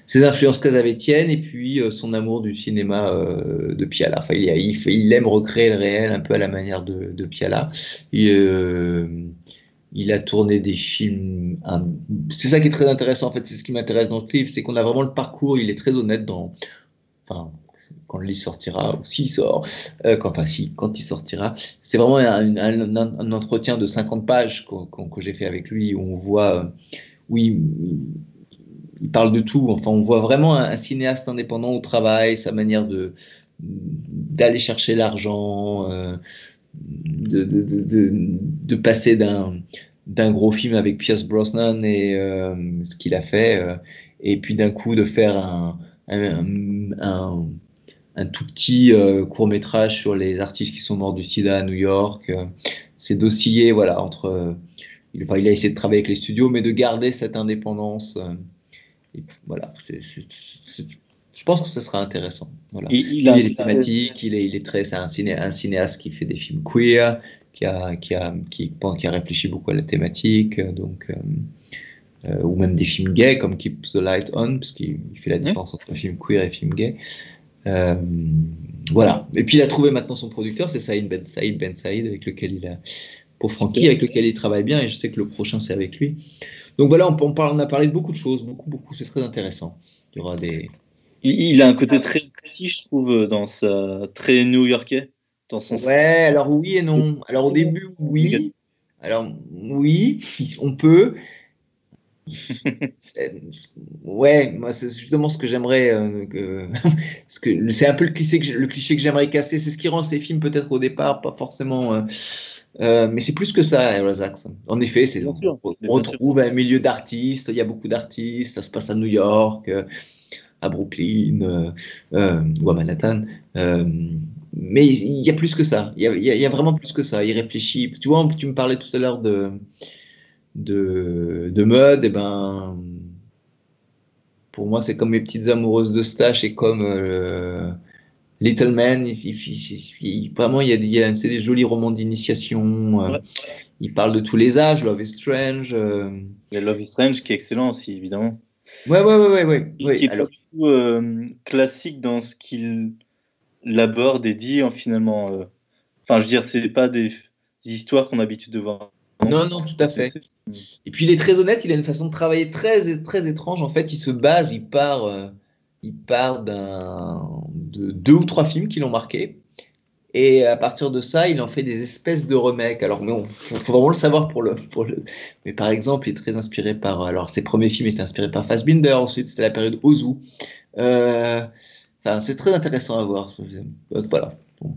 ses influences casavétiennes et puis euh, son amour du cinéma euh, de Piala. Enfin, il, aime recréer le réel un peu à la manière de, de Piala. Il a tourné des films. C'est ça qui est très intéressant en fait. C'est ce qui m'intéresse dans le livre, c'est qu'on a vraiment le parcours. Il est très honnête dans. Quand le livre sortira, ou s'il sort, euh, quand, enfin, si, quand il sortira, c'est vraiment un, entretien de 50 pages que j'ai fait avec lui, où on voit, oui, il parle de tout. Enfin, on voit vraiment un, cinéaste indépendant au travail, sa manière d'aller chercher l'argent, euh, de, de, passer d'un d'un gros film avec Pierce Brosnan et euh, ce qu'il a fait, euh, et puis d'un coup de faire un tout petit euh, court métrage sur les artistes qui sont morts du sida à New York. c'est d'osciller voilà, entre. il, enfin, il a essayé de travailler avec les studios, mais de garder cette indépendance et voilà, c'est, je pense que ce sera intéressant. Voilà. Il, il, a, il, est thématique, il est, il est très, c'est un, ciné, un, cinéaste qui fait des films queer, qui a, qui a, qui, qui a réfléchi beaucoup à la thématique, donc, euh, euh, ou même des films gays comme Keep the Light On, parce qu'il fait la différence entre film queer et film gay. Euh, voilà. Et puis il a trouvé maintenant son producteur, c'est Saïd Ben Saïd Ben Saïd, avec lequel il a, pour Francky, avec lequel il travaille bien, et je sais que le prochain c'est avec lui. Donc voilà, on, on, parle, on, a parlé de beaucoup de choses, beaucoup, beaucoup, c'est très intéressant. Il y aura des. Il, il, a un côté très petit, je trouve, dans sa très new-yorkais. Dans son ouais, alors oui et non. Alors au début, oui. Alors oui, on peut. Ouais, moi c'est justement ce que j'aimerais. Euh, que... [LAUGHS] c'est un peu le cliché que, le cliché que j'aimerais casser. C'est ce qui rend ces films peut-être au départ pas forcément. Euh, euh, mais c'est plus que ça, Razak. En effet, c'est, on, on retrouve un milieu d'artistes, il y a beaucoup d'artistes, ça se passe à New York, à Brooklyn ou à Manhattan. Mais il y a plus que ça, il y a, il y a, vraiment plus que ça. Il réfléchit. Tu vois, tu me parlais tout à l'heure de, de, de mode, et ben, pour moi, c'est comme mes petites amoureuses de stache et comme Little Man, il, il, il, vraiment, il y a, il y a des jolis romans d'initiation. Euh, ouais. Il parle de tous les âges, Love is Strange. Euh... Et Love is Strange qui est excellent aussi, évidemment. Ouais, ouais, ouais, ouais. ouais, ouais. Qui est Alors... Tout, euh, classique dans ce qu'il aborde et dit, hein, finalement. Euh... Enfin, je veux dire, c'est pas des, des histoires qu'on a l'habitude de voir. Non, non, tout à fait. Et puis il est très honnête, il a une façon de travailler très, très étrange. En fait, il se base, il part euh, il part d'un, de deux ou trois films qui l'ont marqué. Et à partir de ça, il en fait des espèces de remakes. Alors, mais il faut vraiment le savoir pour le, pour le. Mais par exemple, il est très inspiré par. Alors, ses premiers films étaient inspirés par Fassbinder. Ensuite, c'était la période Ozu. Euh, enfin, c'est très intéressant à voir. Voilà. Bon,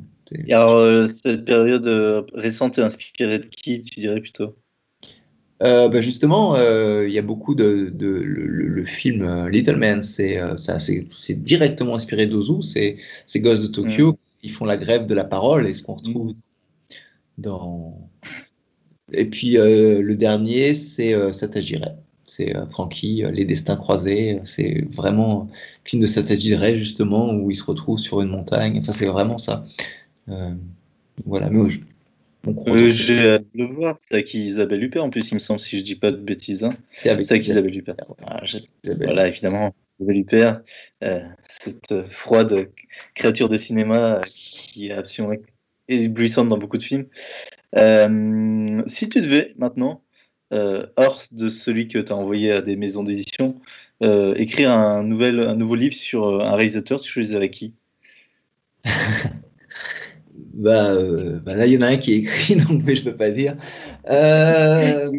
alors, euh, cette période récente est inspirée de qui, tu dirais plutôt? Euh, bah justement, euh, il y a beaucoup de, de le, le, film euh, Little Man, c'est euh, directement inspiré d'Ozu, c'est ces gosses de Tokyo, mmh. ils font la grève de la parole et ce qu'on retrouve mmh. dans. Et puis le dernier, c'est Satagirai, c'est Frankie, Les Destins croisés, c'est vraiment un film de Satagirai justement où il se retrouve sur une montagne. Enfin, c'est vraiment ça. voilà, mais euh, J'ai le voir, c'est avec Isabelle Huppert en plus, il me semble, si je dis pas de bêtises. Hein. C'est avec, avec, Isabelle Huppert. Ah. Voilà, évidemment, Isabelle Huppert, euh, cette froide créature de cinéma qui est absolument éblouissante dans beaucoup de films. Euh, si tu devais maintenant, euh, hors de celui que tu as envoyé à des maisons d'édition, euh, écrire un, nouvel, un nouveau livre sur un réalisateur, tu choisirais qui? [LAUGHS] bah, euh, bah, là, il y en a un qui est écrit, [LAUGHS] donc mais je peux pas dire. Euh,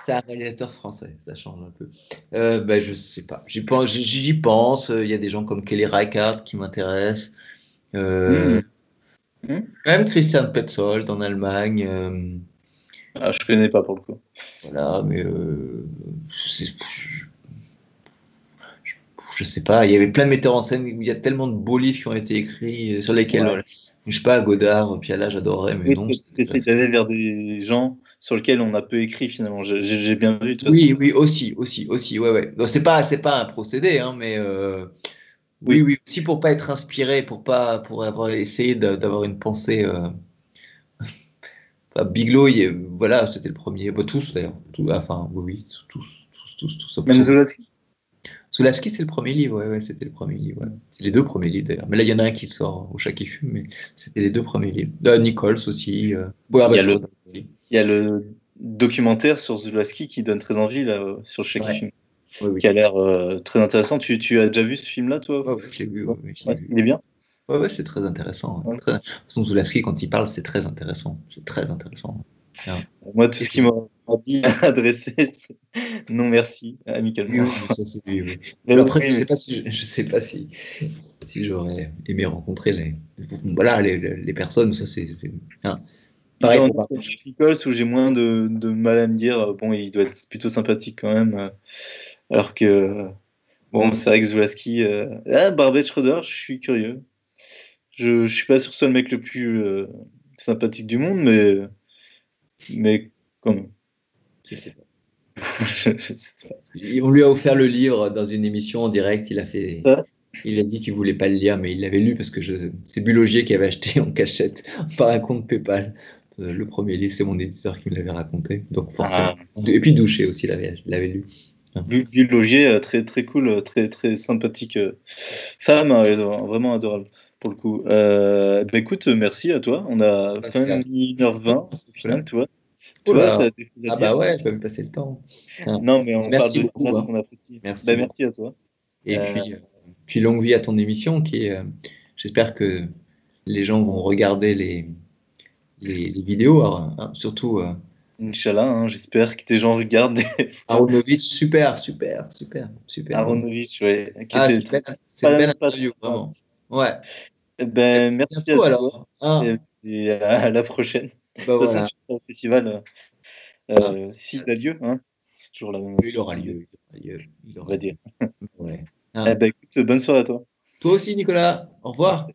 c'est un réalisateur français, ça change un peu. Euh, bah, je sais pas, j'y pense. J'y pense. Il y a des gens comme Kelly Reichardt qui m'intéressent. Euh, mmh. Même Christian Petzold en Allemagne. Euh, ah, je connais pas pour le coup. Voilà, mais je sais pas, il y avait plein de metteurs en scène où il y a tellement de beaux livres qui ont été écrits sur lesquels ouais je sais pas, Godard, Piala, j'adorais, mais, mais non. D'aller vers des gens sur lesquels on a peu écrit finalement. J'ai bien vu. Oui, façon. oui, aussi, aussi, aussi, ouais, ouais. Donc c'est pas, c'est pas un procédé, hein, mais euh, oui, oui, aussi pour pas être inspiré, pour pas, pour avoir essayé d'avoir une pensée. Euh... [LAUGHS] enfin, Biglow, il, voilà, c'était le premier. Bah, tous d'ailleurs, enfin, oui, oui, tous, tous, tous. tous Même Zolowski. Zulaski, c'est le premier livre, ouais, ouais c'était le premier livre. ouais. C'est les deux premiers livres d'ailleurs. Mais là, il y en a un qui sort au chat qui fume, mais c'était les deux premiers livres. Euh, Nichols aussi. Euh... Il y a le- aussi. Il y a le documentaire sur Zulaski qui donne très envie là, sur Ouais. film, Oui, oui. qui a l'air euh, très intéressant. Tu, tu as déjà vu ce film-là, toi ouais, je l'ai vu. Il est bien. Ouais, ouais, c'est très intéressant. Très- De toute façon, Zulaski, quand il parle, c'est très intéressant. C'est très intéressant. Moi, tout ce qui m'a envie [LAUGHS] adressé, c'est non merci, oui, [LAUGHS] mais oui, oui. Après, oui, je sais mais- pas si je, je sais pas si, si j'aurais aimé rencontrer les, voilà, les, les- personnes. Ça, c'est c'est- hein. pareil. Dans- pour- Nichols, où j'ai moins de, de mal à me dire, euh, bon, il doit être plutôt sympathique quand même. euh, alors que, euh, bon, c'est vrai que Zulaski. Euh... Ah, Barbet Schroeder, je suis curieux. Je, je suis pas sûr que ce soit le mec le plus euh, sympathique du monde, mais. Mais même. je sais pas. je, [LAUGHS] je sais pas. On lui a offert le livre dans une émission en direct. Il a fait. Ouais. Il a dit qu'il voulait pas le lire, mais il l'avait lu parce que je... c'est Bulogier qui avait acheté en cachette [LAUGHS] par un compte PayPal. Euh, Le premier livre, c'est mon éditeur qui me l'avait raconté. Donc forcément. Et puis Douché aussi l'avait l'avait lu. Vu, vu le logier, euh, très, très cool, euh, très, très sympathique femme, euh, vraiment adorable pour le coup. Euh, bah, écoute, merci à toi. On a quand même c'est- mis 1h20 au final, tu vois. Tu ça à Ah bah ouais, je peux même passer le temps. Non, mais on Merci parle de beaucoup, ça hein. qu'on apprécie. Merci Bah, merci à toi. Et Euh, puis, euh, puis longue vie à ton émission qui est, euh, j'espère que les gens vont regarder les, les, les vidéos, alors, hein, surtout euh, Inch'Allah, hein, j'espère que tes gens regardent des [LAUGHS] Aronovitch, super, super, super, super. Aronovitch, ouais, qui Ah, c'est belle- belle interview, vraiment. Ouais. Eh Ben, merci à toi. alors. Ah, Et, à [LAUGHS] la prochaine. bah façon, voilà. au festival euh, euh, s'il a lieu. Hein. C'est toujours la même Il aura lieu. Il aura lieu. Il on aura va lieu. dire. [LAUGHS] Ouais. Ah. Eh ben, écoute, bonne soirée à toi. Toi aussi, Nicolas. Au revoir.